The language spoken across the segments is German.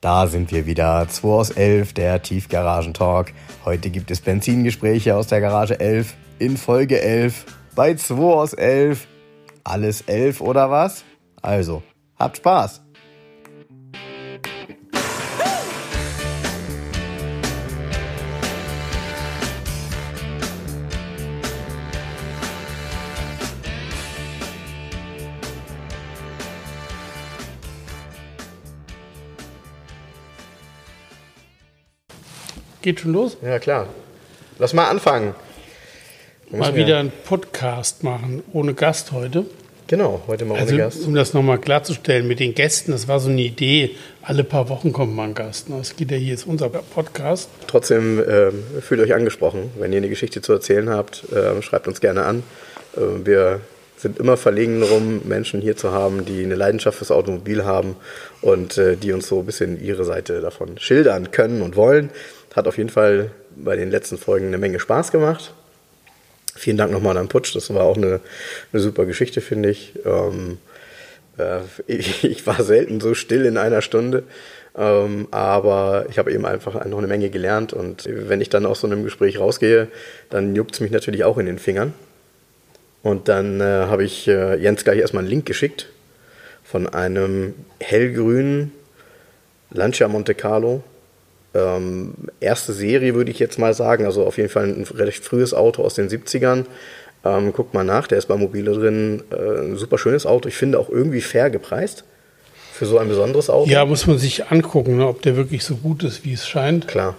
Da sind wir wieder. 2 aus 11, der Tiefgaragentalk. Heute gibt es Benzingespräche aus der Garage 11 in Folge 11 bei 2 aus 11. Alles 11 oder was? Also, habt Spaß! Geht schon los? Ja, klar. Lass mal anfangen. Mal wieder einen Podcast machen, ohne Gast heute. Genau, heute mal Also, ohne Gast. um das nochmal klarzustellen mit den Gästen, das war so eine Idee, alle paar Wochen kommt mal ein Gast. ne? Das geht ja hier, ist unser Podcast. Trotzdem ähm, fühlt euch angesprochen. Wenn ihr eine Geschichte zu erzählen habt, ähm, schreibt uns gerne an. Äh, wir sind immer verlegen darum, Menschen hier zu haben, die eine Leidenschaft fürs Automobil haben und äh, die uns so ein bisschen ihre Seite davon schildern können und wollen. Hat auf jeden Fall bei den letzten Folgen eine Menge Spaß gemacht. Vielen Dank nochmal an Putsch, das war auch eine, eine super Geschichte, finde ich. Ähm, äh, ich. War selten so still in einer Stunde, ähm, aber ich habe eben einfach noch eine Menge gelernt und wenn ich dann aus so einem Gespräch rausgehe, dann juckt es mich natürlich auch in den Fingern. Und dann äh, habe ich äh, Jens gleich erstmal einen Link geschickt von einem hellgrünen Lancia Monte Carlo. Ähm, erste Serie würde ich jetzt mal sagen, also auf jeden Fall ein recht frühes Auto aus den 70ern. Ähm, guckt mal nach, der ist bei Mobile drin. Äh, ein super schönes Auto. Ich finde auch irgendwie fair gepreist für so ein besonderes Auto. Ja, muss man sich angucken, ne, ob der wirklich so gut ist, wie es scheint. Klar.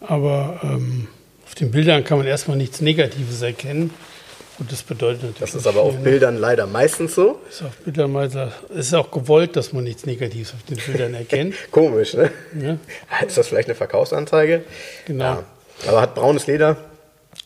Aber ähm, auf den Bildern kann man erstmal nichts Negatives erkennen. Und das bedeutet natürlich. Das ist aber auf ne? Bildern leider meistens so. Ist auf Bildern es ist auch gewollt, dass man nichts Negatives auf den Bildern erkennt. Komisch, ne? Ja. Ist das vielleicht eine Verkaufsanzeige? Genau. Ja. Aber hat braunes Leder.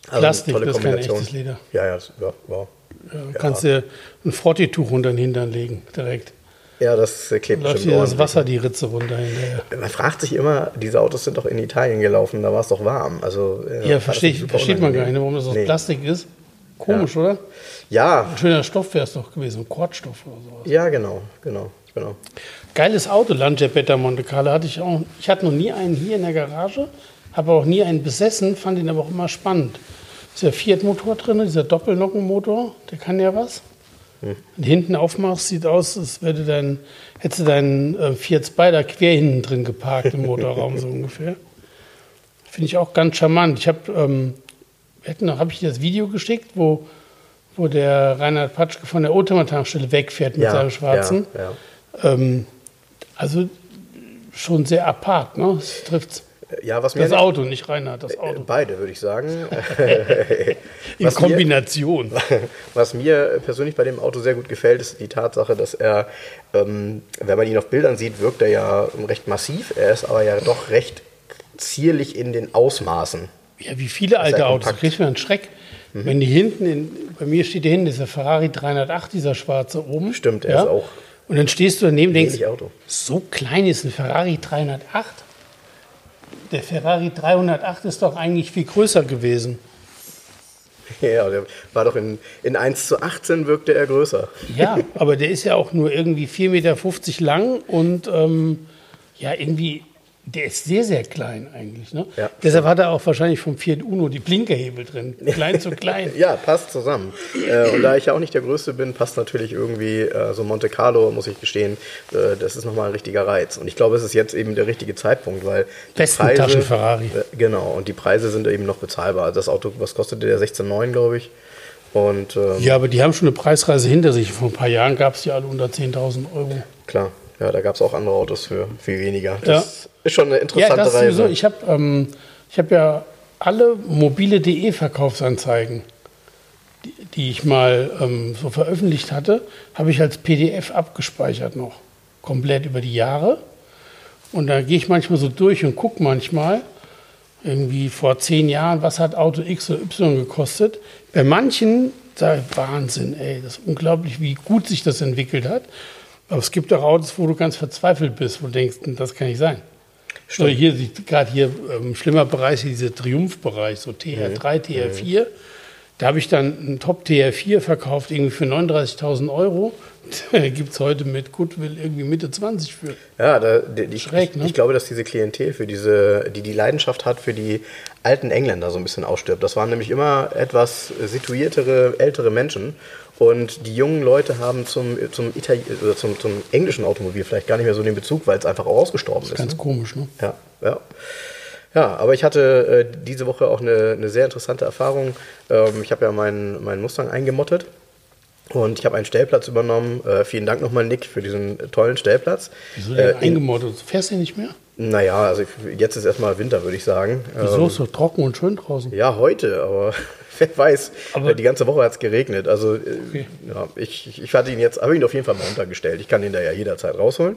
Also Plastik, tolle das ist kein echtes Leder. Ja, ja, ja, wow. Ja, kannst dir ein Frottituch unter den Hintern legen, direkt. Ja, das klebt Läuft dir das. Wasser die Ritze runter hinterher. Man fragt sich immer, diese Autos sind doch in Italien gelaufen, da war es doch warm. Also, Ja, super versteht man gar nicht, warum das aus Nee. Plastik ist. Komisch, oder? Ja, Ein schöner Stoff wäre es doch gewesen, ein Kordstoff oder sowas. ja, genau, genau, genau. Geiles Auto, Lancia Beta Monte Carlo hatte ich auch. Ich hatte noch nie einen hier in der Garage, habe auch nie einen besessen, fand ihn aber auch immer spannend. Ist der Fiat-Motor drin, dieser Doppelnockenmotor, der kann ja was. Hm. Und hinten aufmachst, sieht aus, als würde dein, hättest du deinen äh, Fiat Spider quer hinten drin geparkt im Motorraum so ungefähr. Finde ich auch ganz charmant. Ich habe, ähm, habe ich dir das Video geschickt, wo, wo der Reinhard Patschke von der Oldtimer-Tankstelle wegfährt mit Ja, seinem schwarzen. Ja, ja. Ähm, also schon sehr apart, ne? Das trifft ja was mir das Auto, nicht Reinhard, das Äh, Auto. Beide, würde ich sagen. In was mir- Kombination. Was mir persönlich bei dem Auto sehr gut gefällt, ist die Tatsache, dass er, ähm, wenn man ihn auf Bildern sieht, wirkt er ja recht massiv. Er ist aber ja doch recht zierlich in den Ausmaßen. Ja, wie viele alte Autos, da kriegst du einen Schreck. Wenn die hinten, in, bei mir steht hier hinten dieser Ferrari 308, dieser schwarze oben. Stimmt, er ist auch Und dann stehst du daneben und denkst, Auto. so klein ist ein Ferrari 308. Der Ferrari 308 ist doch eigentlich viel größer gewesen. Ja, der war doch in, in 1 zu 18 wirkte er größer. Ja, aber der ist ja auch nur irgendwie 4,50 Meter lang und ähm, ja, irgendwie, der ist sehr, sehr klein eigentlich. Ne? Ja. Deshalb hat er auch wahrscheinlich vom Fiat Uno die Blinkerhebel drin. Klein zu klein. Ja, passt zusammen. Äh, und da ich ja auch nicht der Größte bin, passt natürlich irgendwie äh, so Monte Carlo, muss ich gestehen, äh, das ist nochmal ein richtiger Reiz. Und ich glaube, es ist jetzt eben der richtige Zeitpunkt, weil die Westentaschen-Ferrari. Äh, genau, und die Preise sind eben noch bezahlbar. Das Auto, was kostete der? 16,9, glaube ich. Und ähm, Ja, aber die haben schon eine Preisreise hinter sich. Vor ein paar Jahren gab es die alle unter 10.000 Euro. klar, ja, da gab es auch andere Autos für viel weniger. Das ist schon eine Ja, interessante das Reise. sowieso. Ich habe ähm, ich hab ja alle mobile.de Verkaufsanzeigen, die, die ich mal ähm, so veröffentlicht hatte, habe ich als PDF abgespeichert noch. Komplett über die Jahre. Und da gehe ich manchmal so durch und gucke manchmal, irgendwie vor zehn Jahren, was hat Auto X oder Y gekostet. Bei manchen sage ich, Wahnsinn, ey, das ist unglaublich, wie gut sich das entwickelt hat. Aber es gibt auch Autos, wo du ganz verzweifelt bist, wo du denkst, das kann nicht sein. Oder hier, gerade hier, ähm, schlimmer Bereich, dieser Triumphbereich, so TR3, TR4. Da habe ich dann einen Top TR4 verkauft, irgendwie für 39.000 Euro. Gibt es heute mit Goodwill irgendwie Mitte 20 für. Ja, da, die, Schräg, ich, ne? ich glaube, dass diese Klientel für diese, die die Leidenschaft hat für die alten Engländer so ein bisschen ausstirbt. Das waren nämlich immer etwas situiertere, ältere Menschen. Und die jungen Leute haben zum, zum, Itali oder zum, zum englischen Automobil vielleicht gar nicht mehr so den Bezug, weil es einfach auch ausgestorben ist. Ganz ne? komisch, ne? Ja, ja. Ja, aber ich hatte äh, diese Woche auch eine, eine sehr interessante Erfahrung. Ähm, ich habe ja meinen, meinen Mustang eingemottet und ich habe einen Stellplatz übernommen. Äh, vielen Dank nochmal, Nick, für diesen tollen Stellplatz. Wieso denn Äh, in- eingemottet? Fährst du nicht mehr? Naja, also jetzt ist erstmal Winter, würde ich sagen. Wieso Ähm, ist doch trocken und schön draußen? ja, heute, aber wer weiß. Aber- die ganze Woche hat es geregnet. Also äh, Okay. ja, ich, ich- hatte ihn jetzt, habe ihn auf jeden Fall mal untergestellt. Ich kann ihn da ja jederzeit rausholen.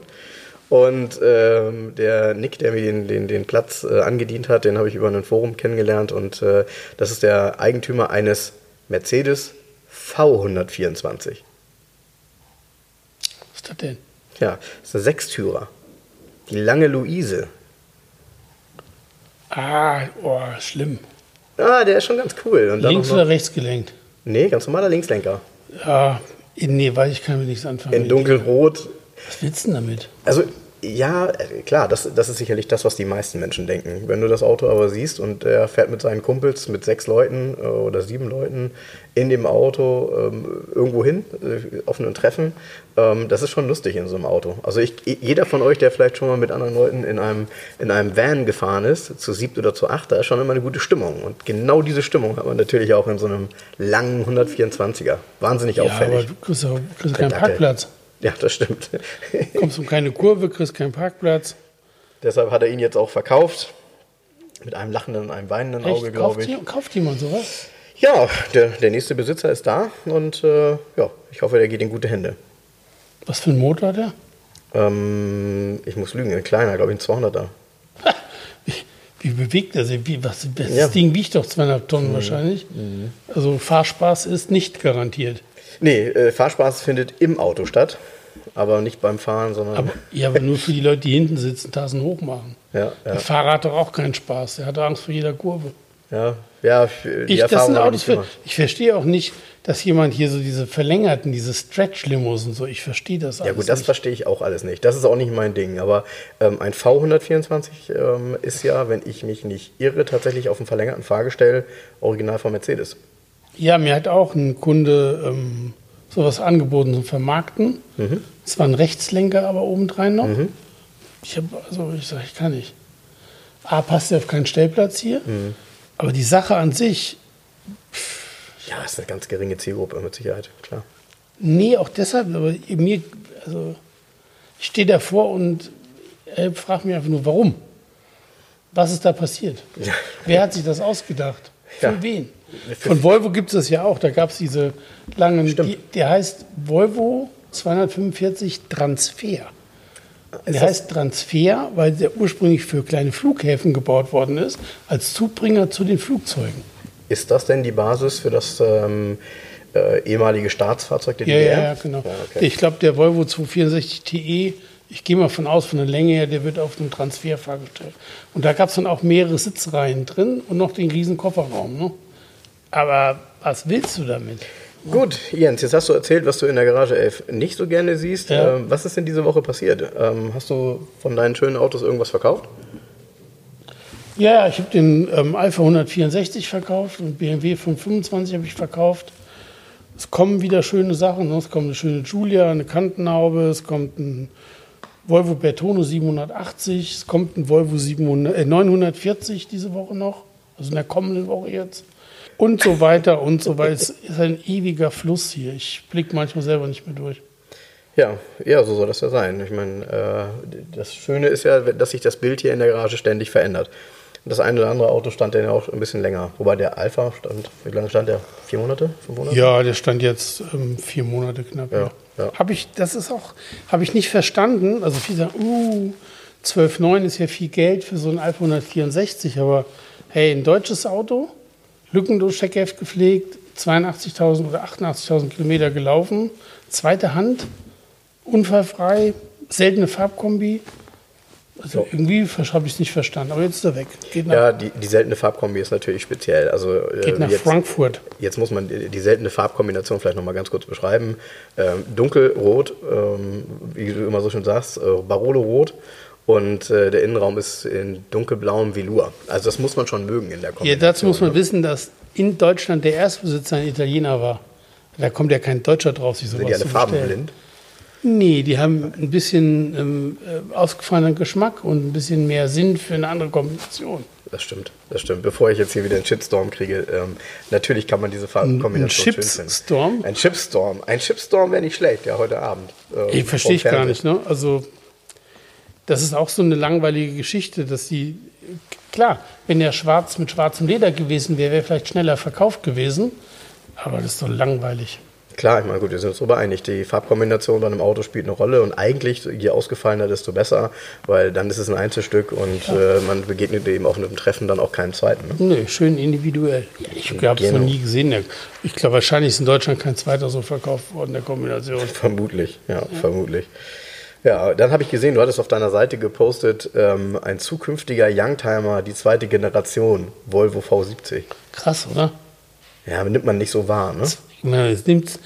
Und ähm, der Nick, der mir den, den, den Platz äh, angedient hat, den habe ich über ein Forum kennengelernt. Und äh, das ist der Eigentümer eines Mercedes V124. Was ist das denn? Ja, das ist ein Sechstürer. Die lange Luise. Ah, oh, schlimm. Ah, der ist schon ganz cool. Und Links oder rechts gelenkt? nee, ganz normaler Linkslenker. Ja, nee, weiß ich, kann mir nichts anfangen. In dunkelrot. Was willst du denn damit? Also, ja, klar, das, das ist sicherlich das, was die meisten Menschen denken. Wenn du das Auto aber siehst und er fährt mit seinen Kumpels, mit sechs Leuten äh, oder sieben Leuten in dem Auto ähm, irgendwo hin, äh, auf einem Treffen, ähm, das ist schon lustig in so einem Auto. Also ich, jeder von euch, der vielleicht schon mal mit anderen Leuten in einem, in einem Van gefahren ist, zu siebt oder zu acht, da ist schon immer eine gute Stimmung. Und genau diese Stimmung hat man natürlich auch in so einem langen 124er. Wahnsinnig Ja, aber auffällig. du kriegst, auch, kriegst keinen. Parkplatz. Ja, das stimmt. Kommst um keine Kurve, kriegst keinen Parkplatz. Deshalb hat er ihn jetzt auch verkauft. Mit einem lachenden und einem weinenden Auge, Echt? glaube Kauft, ich. jemand- kauft jemand sowas? Ja, der, der nächste Besitzer ist da und äh, ja, ich hoffe, der geht in gute Hände. Was für ein Motor hat der? Ähm, ich muss lügen, ein kleiner, glaube ich, ein 200er. Wie, wie bewegt er sich? Wie, was, das Ja. Ding wiegt doch zweieinhalb Tonnen wahrscheinlich. Also Fahrspaß ist nicht garantiert. Nee, äh, Fahrspaß findet im Auto statt, aber nicht beim Fahren, sondern. Aber, ja, aber nur für die Leute, die hinten sitzen, Tassen hoch machen. ja, ja, Der Fahrer hat doch auch keinen Spaß. Der hat Angst vor jeder Kurve. ja, ja, die Ich, das Erfahrung sind habe Autos ich für, ich verstehe auch nicht, dass jemand hier so diese verlängerten, diese Stretch-Limos und so, ich verstehe das Ja alles gut, das nicht. verstehe ich auch alles nicht. Das ist auch nicht mein Ding. Aber ähm, ein V124 ähm, ist ja, wenn ich mich nicht irre, tatsächlich auf einem verlängerten Fahrgestell original von Mercedes. Ja, mir hat auch ein Kunde ähm, sowas angeboten zum Vermarkten. Mhm. Es war ein Rechtslenker, aber obendrein noch. Ich habe, also ich sage, ich kann nicht. A, passt ja auf keinen Stellplatz hier. Mhm. Aber die Sache an sich, Ja, ist eine ganz geringe Zielgruppe mit Sicherheit, klar. nee, auch deshalb, aber mir, also ich stehe davor und äh, frage mich einfach nur, warum? Was ist da passiert? Ja. Wer hat sich das ausgedacht? Für Ja. wen? Von Volvo gibt es das ja auch. Da gab es diese langen, die, der heißt Volvo 245 Transfer. Der heißt Transfer, weil der ursprünglich für kleine Flughäfen gebaut worden ist, als Zubringer zu den Flugzeugen. Ist das denn die Basis für das ähm, äh, ehemalige Staatsfahrzeug der Ja, DDR? ja, ja, genau. Ja, okay. Ich glaube, der Volvo 264 TE, ich gehe mal von aus, von der Länge her, der wird auf dem Transfer fahrgestellt. Und da gab es dann auch mehrere Sitzreihen drin und noch den riesen Kofferraum. Ne? Aber was willst du damit? Gut, Jens, jetzt hast du erzählt, was du in der Garage 11 nicht so gerne siehst. Ja. Ähm, was ist denn diese Woche passiert? Ähm, hast du von deinen schönen Autos irgendwas verkauft? Ja, ich habe den ähm, Alpha 164 verkauft und BMW 525 habe ich verkauft. Es kommen wieder schöne Sachen. Ne? Es kommt eine schöne Giulia, eine Kantenhaube, es kommt ein Volvo Bertone 780, es kommt ein Volvo 700, äh, 940 diese Woche noch, also in der kommenden Woche jetzt. Und so weiter und so weiter. Es ist ein ewiger Fluss hier. Ich blicke manchmal selber nicht mehr durch. Ja, ja, so soll das ja sein. Ich meine, äh, das Schöne ist ja, dass sich das Bild hier in der Garage ständig verändert. Das eine oder andere Auto stand dann ja auch ein bisschen länger. Wobei der Alpha stand, wie lange stand der? Vier Monate? Fünf Monate? Ja, der stand jetzt ähm, vier Monate knapp. Ja, Ja, ja. Habe ich, das ist auch, habe ich nicht verstanden. Also viele sagen, uh, 12,9 ist ja viel Geld für so ein Alpha 164, aber hey, ein deutsches Auto, lückenlos Checkheft gepflegt, 82.000 oder 88.000 Kilometer gelaufen, zweite Hand, unfallfrei, seltene Farbkombi. Also irgendwie habe ich es nicht verstanden, aber jetzt ist er weg. Geht ja, die, die seltene Farbkombi ist natürlich speziell. Also, äh, geht nach jetzt, Frankfurt. Jetzt muss man die, die seltene Farbkombination vielleicht nochmal ganz kurz beschreiben. Ähm, dunkelrot, ähm, wie du immer so schön sagst, äh, Barolo-rot. Und äh, der Innenraum ist in dunkelblauem Velour. Also das muss man schon mögen in der Kombination. Ja, dazu muss man ne? wissen, dass in Deutschland der Erstbesitzer ein Italiener war. Da kommt ja kein Deutscher drauf, sich sowas Sind die alle farbenblind? Nee, die haben ein bisschen ähm, äh, ausgefallenen Geschmack und ein bisschen mehr Sinn für eine andere Kombination. Das stimmt, das stimmt. Bevor ich jetzt hier wieder einen Shitstorm kriege, ähm, natürlich kann man diese Farbenkombination schön finden. Ein Chipstorm? Ein Chipstorm. Ein Chipstorm wäre nicht schlecht, ja, heute Abend. Äh, ich verstehe ich gar nicht, ne? Also, das ist auch so eine langweilige Geschichte, dass die, klar, wenn der schwarz mit schwarzem Leder gewesen wäre, wäre vielleicht schneller verkauft gewesen, aber das ist doch langweilig. Klar, ich meine, gut, wir sind uns darüber einig. Die Farbkombination bei einem Auto spielt eine Rolle und eigentlich, je ausgefallener, desto besser, weil dann ist es ein Einzelstück und ja. äh, man begegnet eben auf einem Treffen dann auch keinen zweiten. Ne? Nee, schön individuell. Ich habe es genau. noch nie gesehen. Ich glaube, wahrscheinlich ist in Deutschland kein zweiter so verkauft worden, der Kombination. Vermutlich, ja, ja. vermutlich. Ja, dann habe ich gesehen, du hattest auf deiner Seite gepostet, ähm, ein zukünftiger Youngtimer, die zweite Generation, Volvo V70. Krass, oder? Ja, nimmt man nicht so wahr, ne? Na, es nimmt,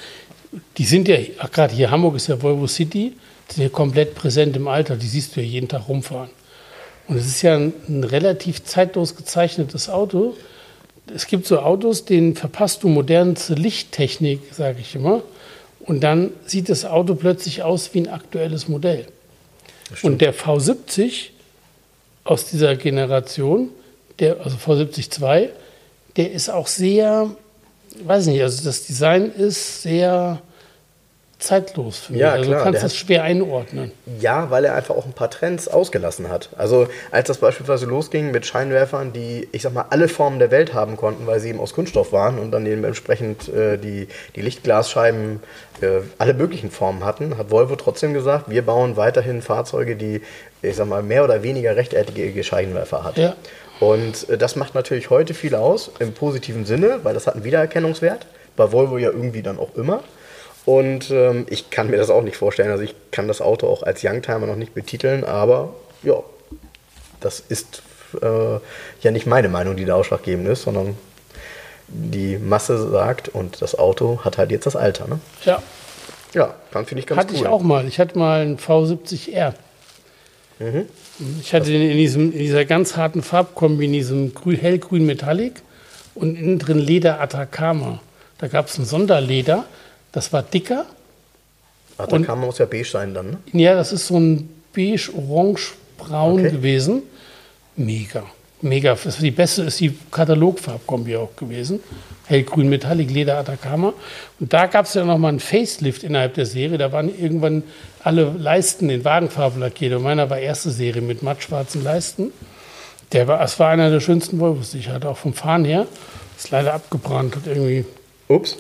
die sind ja, gerade hier Hamburg ist ja Volvo City, die sind ja komplett präsent im Alter, die siehst du ja jeden Tag rumfahren. Und es ist ja ein, ein relativ zeitlos gezeichnetes Auto. Es gibt so Autos, denen verpasst du modernste Lichttechnik, sage ich immer. Und dann sieht das Auto plötzlich aus wie ein aktuelles Modell. Und der V70 aus dieser Generation, der, also V70 2, der ist auch sehr weiß nicht, also das Design ist sehr zeitlos für mich. Ja, also klar, du kannst es schwer einordnen. Ja, weil er einfach auch ein paar Trends ausgelassen hat. Also als das beispielsweise losging mit Scheinwerfern, die, ich sag mal, alle Formen der Welt haben konnten, weil sie eben aus Kunststoff waren und dann eben entsprechend äh, die, die Lichtglasscheiben äh, alle möglichen Formen hatten, hat Volvo trotzdem gesagt, wir bauen weiterhin Fahrzeuge, die, ich sag mal, mehr oder weniger rechteckige Scheinwerfer hat. Ja. Und äh, das macht natürlich heute viel aus, im positiven Sinne, weil das hat einen Wiedererkennungswert. Bei Volvo ja irgendwie dann auch immer. Und ähm, ich kann mir das auch nicht vorstellen. Also ich kann das Auto auch als Youngtimer noch nicht betiteln, aber ja, das ist äh, ja nicht meine Meinung, die da ausschlaggebend ist, sondern die Masse sagt und das Auto hat halt jetzt das Alter. Ne? Ja. Ja, dann finde ich ganz hatte cool. Hatte ich auch mal. Ich hatte mal einen V70R. Mhm. Ich hatte den in, diesem, in dieser ganz harten Farbkombi, in diesem grün, hellgrün Metallic und innen drin Leder Atacama. Da gab es ein Sonderleder, das war dicker. Atacama muss ja beige sein dann, ne? Ja, das ist so ein beige, orange, braun okay. gewesen. Mega. Mega. Die beste ist die Katalogfarbkombi auch gewesen hellgrün Metallic Leder Atacama. Und da gab es ja nochmal einen Facelift innerhalb der Serie. Da waren irgendwann alle Leisten in Wagenfarben lackiert. Und meiner war erste Serie mit mattschwarzen Leisten. Der war, es war einer der schönsten Volvos, die ich hatte, auch vom Fahren her. Ist leider abgebrannt, hat irgendwie. Ups.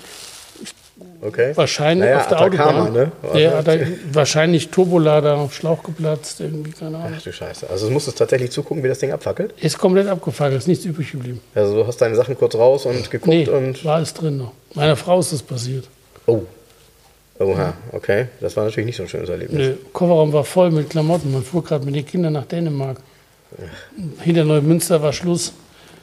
Okay. Wahrscheinlich naja, auf der Atacama, Autobahn. Ne? Der hat wahrscheinlich Turbolader auf Schlauch geplatzt, irgendwie, keine Ahnung. Ach du Scheiße. Also musst du tatsächlich zugucken, wie das Ding abfackelt? Ist komplett abgefackelt, ist nichts übrig geblieben. Also du hast deine Sachen kurz raus und geguckt nee, und. war alles drin noch. Meiner Frau ist das passiert. Oh. Oha, okay. Das war natürlich nicht so ein schönes Erlebnis. Der Kofferraum war voll mit Klamotten. Man fuhr gerade mit den Kindern nach Dänemark. Hinter Neumünster war Schluss.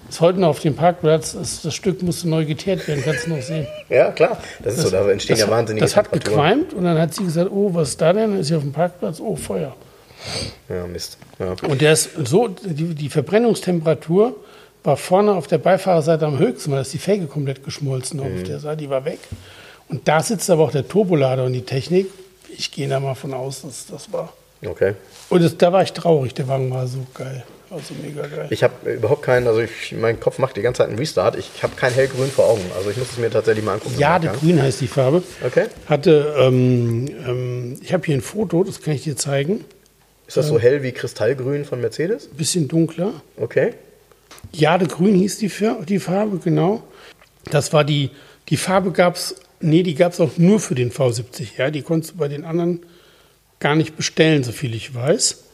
Ist heute noch auf dem Parkplatz. Das, das Stück musste neu geteert werden, kannst du noch sehen. Ja, klar. Das ist das, so, da entstehen ja wahnsinnige Das hat gequalmt und dann hat sie gesagt, oh, was ist da denn? Dann ist sie auf dem Parkplatz, oh, Feuer. Ja, Mist. Ja. Und der ist so, die, die Verbrennungstemperatur war vorne auf der Beifahrerseite am höchsten, weil ist die Felge komplett geschmolzen mhm. auf der Seite, die war weg. Und da sitzt aber auch der Turbolader und die Technik. Ich gehe da mal von aus, dass das war. Okay. Und das, da war ich traurig, der Wagen war so geil. Also mega geil. Ich habe überhaupt keinen, also ich, mein Kopf macht die ganze Zeit einen Restart. Ich habe kein hellgrün vor Augen. Also ich muss es mir tatsächlich mal angucken. Jadegrün heißt die Farbe. Okay. Hatte, ähm, ähm, ich habe hier ein Foto, das kann ich dir zeigen. Ist das so hell wie Kristallgrün von Mercedes? Bisschen dunkler. Okay. Jadegrün hieß die, die Farbe, genau. Das war die, die Farbe gab es, nee, die gab es auch nur für den V70. Ja, die konntest du bei den anderen gar nicht bestellen, so viel ich weiß.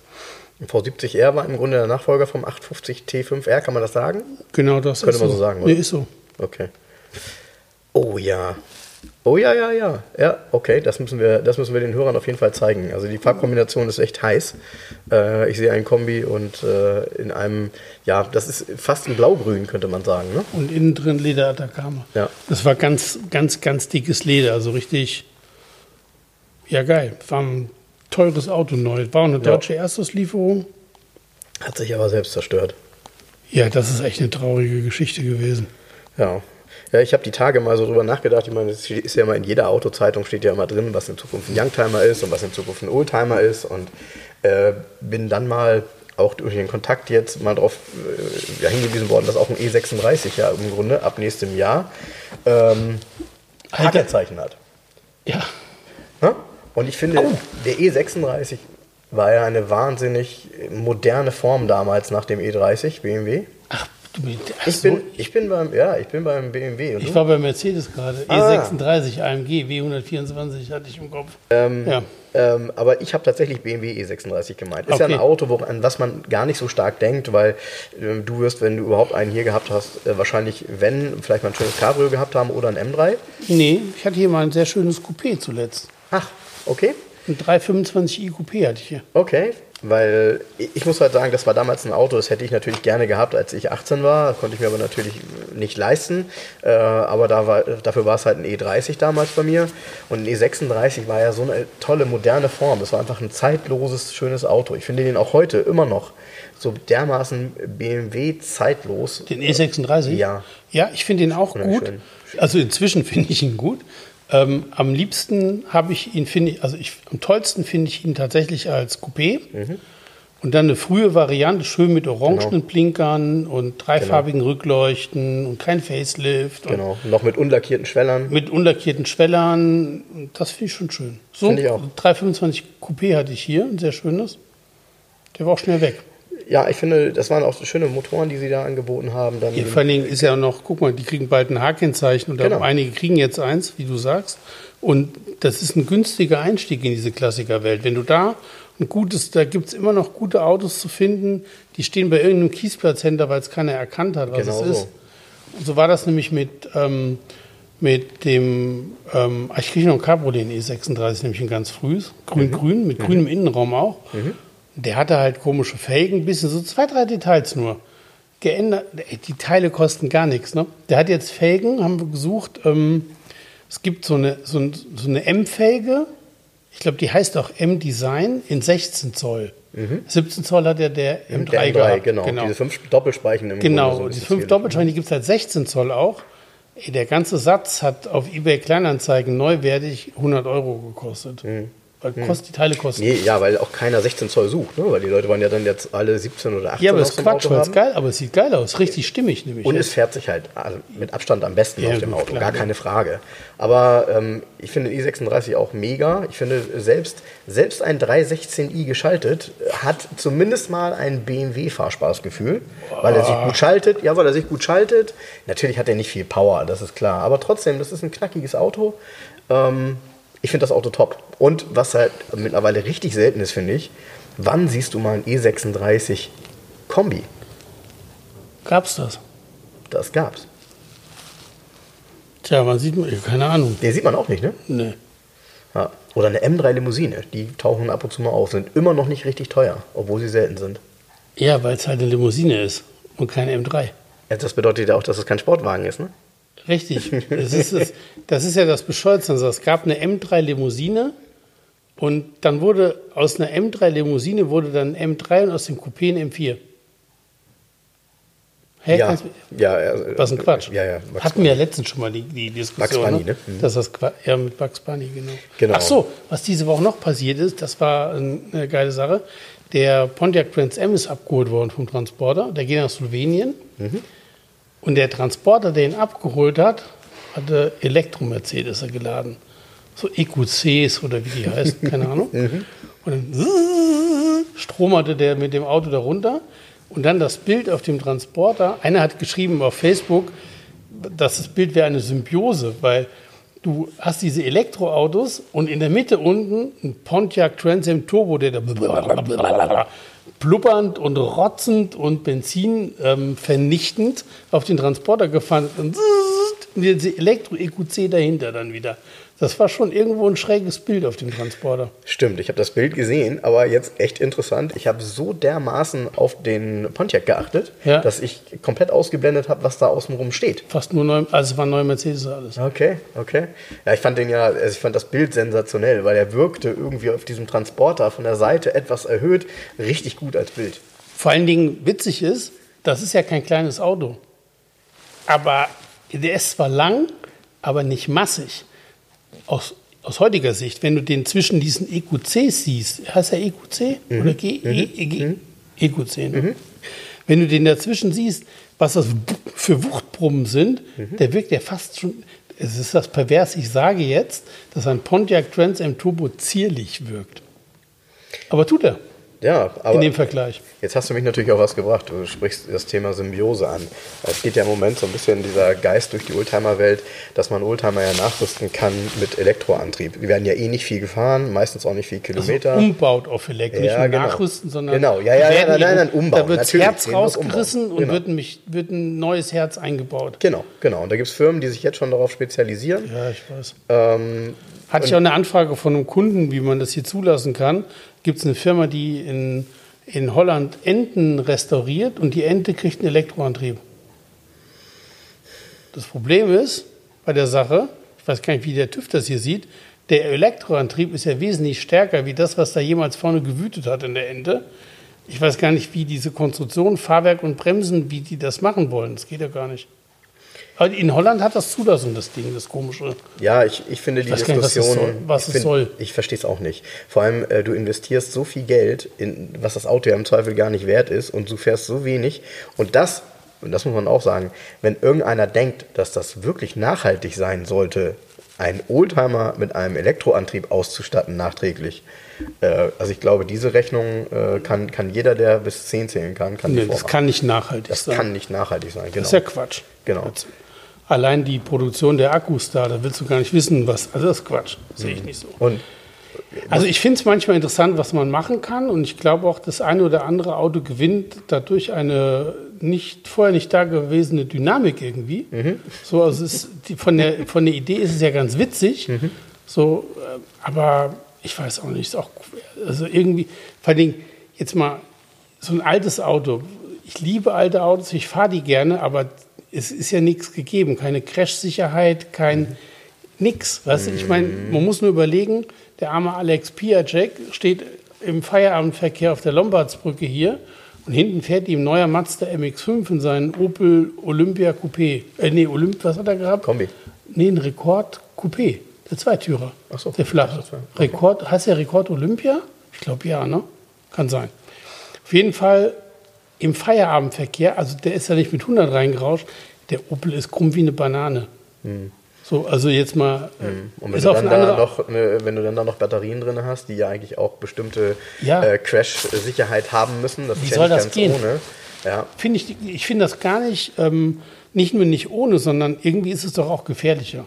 V70R war im Grunde der Nachfolger vom 850 T5R, kann man das sagen? Genau, das Könnte man so sagen, oder? Nee, ist so. Okay. Oh ja. Oh ja, ja, ja. Ja, okay, das müssen wir, das müssen wir den Hörern auf jeden Fall zeigen. Also die Farbkombination ist echt heiß. Äh, ich sehe ein Kombi und äh, in einem, ja, das ist fast ein Blaugrün, könnte man sagen. Ne? Und innen drin Leder Atacama. Ja. Das war ganz, ganz, ganz dickes Leder, also richtig, ja geil. War ein teures Auto neu. War eine deutsche Erstauslieferung. Hat sich aber selbst zerstört. Ja, das ist echt eine traurige Geschichte gewesen. Ja. Ja, ich habe die Tage mal so drüber nachgedacht. Ich meine, es ist ja immer in jeder Autozeitung steht ja immer drin, was in Zukunft ein Youngtimer ist und was in Zukunft ein Oldtimer ist. Und äh, bin dann mal auch durch den Kontakt jetzt mal darauf äh, ja, hingewiesen worden, dass auch ein E36 ja im Grunde ab nächstem Jahr ähm, Alter. Hackerzeichen hat. Ja, Ne? Und ich finde, Au. der E36 war ja eine wahnsinnig moderne Form damals nach dem E30 BMW. ach, du bist, ach Ich so, bin, ich bin beim, ja, ich bin beim BMW. Ich war bei Mercedes gerade. Ah. E36 AMG W124 hatte ich im Kopf. Ähm, Ja. ähm, aber ich habe tatsächlich BMW E36 gemeint. Ist ja Okay. ein Auto, wo, an was man gar nicht so stark denkt, weil ähm, du wirst, wenn du überhaupt einen hier gehabt hast, äh, wahrscheinlich, wenn, vielleicht mal ein schönes Cabrio gehabt haben oder ein M3. Nee, ich hatte hier mal ein sehr schönes Coupé zuletzt. Ach, okay. Ein 325i Coupé hatte ich hier. Okay, weil ich muss halt sagen, das war damals ein Auto, das hätte ich natürlich gerne gehabt, als ich 18 war. Konnte ich mir aber natürlich nicht leisten. Äh, aber da war, dafür war es halt ein E30 damals bei mir. Und ein E36 war ja so eine tolle, moderne Form. Das war einfach ein zeitloses, schönes Auto. Ich finde den auch heute immer noch so dermaßen BMW zeitlos. Den E36? Ja. Ja, ich finde ihn auch gut. Wunderschön. Also inzwischen finde ich ihn gut. Ähm, am liebsten habe ich ihn, finde ich, also ich, am tollsten finde ich ihn tatsächlich als Coupé. Mhm. Und dann eine frühe Variante, schön mit orangenen Genau. Blinkern und dreifarbigen Rückleuchten und kein Facelift. Und Genau, noch mit unlackierten Schwellern. mit unlackierten Schwellern. Und Das finde ich schon schön. So, Finde ich auch. 325 Coupé hatte ich hier, ein sehr schönes. Der war auch schnell weg. Ja, ich finde, das waren auch schöne Motoren, die sie da angeboten haben. Dann Ja, vor allen Dingen ist ja noch, guck mal, die kriegen bald ein H-Kennzeichen oder Genau. einige kriegen jetzt eins, wie du sagst. Und das ist ein günstiger Einstieg in diese Klassikerwelt. Wenn du da ein gutes, da gibt es immer noch gute Autos zu finden, die stehen bei irgendeinem Kiesplatzhändler, weil es keiner erkannt hat, was Genau es so. ist. Und so war das nämlich mit, ähm, mit dem, ähm, ich kriege noch ein Cabriolet, den E36, nämlich ein ganz frühes, grün-grün, mit grünem Innenraum auch. Der hatte halt komische Felgen, ein bisschen so zwei, drei Details nur. Geändert, die Teile kosten gar nichts. Ne? Der hat jetzt Felgen, haben wir gesucht. Ähm, es gibt so eine, so, ein, so eine M-Felge, ich glaube, die heißt auch M-Design in 16 Zoll. 17 Zoll hat ja der M3, Mhm. Der M3 gehabt. genau. Diese fünf Doppelspeichen im Genau, so die fünf. Doppelscheine, die gibt es halt 16 Zoll auch. Ey, der ganze Satz hat auf eBay Kleinanzeigen neuwertig 100 Euro gekostet. Weil kost, die Teile kosten. Nee, ja, weil auch keiner 16 Zoll sucht, ne? weil die Leute wollen ja dann jetzt alle 17 oder 18 ja, aber das ist Quatsch, weil es geil, aber es sieht geil aus. Richtig stimmig nämlich. Und es fährt sich halt also mit Abstand am besten Ja, auf dem gut, Auto, klar, gar ja. keine Frage. Aber ähm, ich finde den i36 auch mega. Ich finde selbst, selbst ein 316i geschaltet hat zumindest mal ein BMW-Fahrspaßgefühl, weil er sich gut schaltet. Ja, weil er sich gut schaltet. Natürlich hat er nicht viel Power, das ist klar. Aber trotzdem, das ist ein knackiges Auto. Ähm, ich finde das Auto top. Und was halt mittlerweile richtig selten ist, finde ich, wann siehst du mal ein E36 Kombi? Gab's das? Das gab's. Tja, man sieht, keine Ahnung. Den sieht man auch nicht, ne? Nee. Ja. Oder eine M3 Limousine, die tauchen ab und zu mal auf, sind immer noch nicht richtig teuer, obwohl sie selten sind. Ja, weil es halt eine Limousine ist und keine M3. Ja, das bedeutet ja auch, dass es kein Sportwagen ist, ne? Richtig. Das ist, das, das ist ja das Bescheuerte. Es gab eine M3 Limousine und dann wurde aus einer M3 Limousine wurde dann ein M3 und aus dem Coupé ein M4. Hä? ja, Kannst- ja, also, Was ein Quatsch. Ja, ja. Max Hatten wir ja letztens schon mal die, die Diskussion. Bugs Bunny, ne? ne? Mhm. Das Qua- ja, mit Bugs Bunny, genau. Genau. Ach so, was diese Woche noch passiert ist, das war eine geile Sache. Der Pontiac Trans Am ist abgeholt worden vom Transporter. Der geht nach Slowenien. Mhm. Und der Transporter, der ihn abgeholt hat, hatte Elektro-Mercedes geladen. So EQCs oder wie die heißen, keine Ahnung. Mhm. Und dann stromerte der mit dem Auto da runter. Und dann das Bild auf dem Transporter. Einer hat geschrieben auf Facebook, dass das Bild wäre eine Symbiose, weil du hast diese Elektroautos und in der Mitte unten ein Pontiac Trans Am Turbo, der da blubbernd und rotzend und Benzin ähm, vernichtend auf den Transporter gefahren und diese Elektro-EQC dahinter dann wieder. Das war schon irgendwo ein schräges Bild auf dem Transporter. Stimmt, ich habe das Bild gesehen, aber jetzt echt interessant. Ich habe so dermaßen auf den Pontiac geachtet, Ja. dass ich komplett ausgeblendet habe, was da außenrum steht. Fast nur neu, also es war neu Mercedes alles. Okay, okay. Ja, ich fand den ja, also ich fand das Bild sensationell, weil er wirkte irgendwie auf diesem Transporter von der Seite etwas erhöht, richtig gut als Bild. Vor allen Dingen witzig ist, das ist ja kein kleines Auto. Aber der ist zwar lang, aber nicht massig. Aus, aus heutiger Sicht, wenn du den zwischen diesen EQCs siehst, heißt er EQC oder G, E, E, G, EQC, ne? Wenn du den dazwischen siehst, was das für Wuchtbrummen sind, der wirkt ja fast schon, es ist das pervers, ich sage jetzt, dass ein Pontiac Trans Am Turbo zierlich wirkt. Aber tut er Ja, aber in dem Vergleich. Jetzt hast du mich natürlich auch was gebracht. Du sprichst das Thema Symbiose an. Es geht ja im Moment so ein bisschen dieser Geist durch die Oldtimer-Welt, dass man Oldtimer ja nachrüsten kann mit Elektroantrieb. Die werden ja eh nicht viel gefahren, meistens auch nicht viel Kilometer. Also umbaut auf Elektro, nicht Ja, nur genau. nachrüsten, sondern Genau, ja, ja, ja, nein, nein, umbauen, Da wird das Herz rausgerissen und genau. wird, mich, wird ein neues Herz eingebaut. genau, genau. Und da gibt es Firmen, die sich jetzt schon darauf spezialisieren. Ja, ich weiß. Ähm, Hatte ich auch eine Anfrage von einem Kunden, wie man das hier zulassen kann. Gibt es eine Firma, die in, in Holland Enten restauriert und die Ente kriegt einen Elektroantrieb. Das Problem ist bei der Sache, ich weiß gar nicht, wie der TÜV das hier sieht, der Elektroantrieb ist ja wesentlich stärker wie das, was da jemals vorne gewütet hat in der Ente. Ich weiß gar nicht, wie diese Konstruktion, Fahrwerk und Bremsen, wie die das machen wollen. Das geht ja gar nicht. In Holland hat das Zulassung, das Ding, das komische. Ja, ich, ich finde die weiß gar nicht, was es Diskussion. soll- was ich es find- soll. Ich verstehe es auch nicht. Vor allem, äh, du investierst so viel Geld, in, was das Auto ja im Zweifel gar nicht wert ist, und du fährst so wenig. Und das, und das muss man auch sagen, wenn irgendeiner denkt, dass das wirklich nachhaltig sein sollte, einen Oldtimer mit einem Elektroantrieb auszustatten, nachträglich. Äh, also ich glaube, diese Rechnung äh, kann, kann jeder, der bis 10 zählen kann, kann Nee, das kann nicht nachhaltig das sein. kann nicht nachhaltig sein. Genau. Das ist ja Quatsch. Genau. Allein die Produktion der Akkus da, da willst du gar nicht wissen, was. Also das ist Quatsch. Sehe ich nicht so. Und Also ich finde es manchmal interessant, was man machen kann. Und ich glaube auch, das eine oder andere Auto gewinnt dadurch eine nicht vorher nicht dagewesene Dynamik irgendwie. So, also es ist, von, der, von der Idee ist es ja ganz witzig. So, äh, aber ich weiß auch nicht, ist auch also irgendwie, vor allen Dingen jetzt mal so ein altes Auto. Ich liebe alte Autos, ich fahre die gerne, aber es ist ja nichts gegeben, keine Crash-Sicherheit, kein nix. Weißt du, ich meine, man muss nur überlegen, der arme Alex Piacek steht im Feierabendverkehr auf der Lombardsbrücke hier und hinten fährt ihm neuer Mazda MX5 in seinen Opel Olympia Coupé. Äh, nee, Olymp, was hat er gehabt? Kombi. Nee, ein Rekord Coupé, der Zweitürer. Ach so, der flache. war- Rekord, heißt der Rekord Olympia? Ich glaube ja, ne? Kann sein. Auf jeden Fall im Feierabendverkehr, also der ist ja nicht mit 100 reingerauscht, der Opel ist krumm wie eine Banane. So, also jetzt mal. äh, Hm. Und wenn ist du, dann da noch, ne, wenn du dann da noch Batterien drin hast, die ja eigentlich auch bestimmte Ja. äh, Crash-Sicherheit haben müssen, das Wie ist ja soll nicht das ganz gehen? ohne. Ja, finde ich, ich finde das gar nicht, ähm, nicht nur nicht ohne, sondern irgendwie ist es doch auch gefährlicher.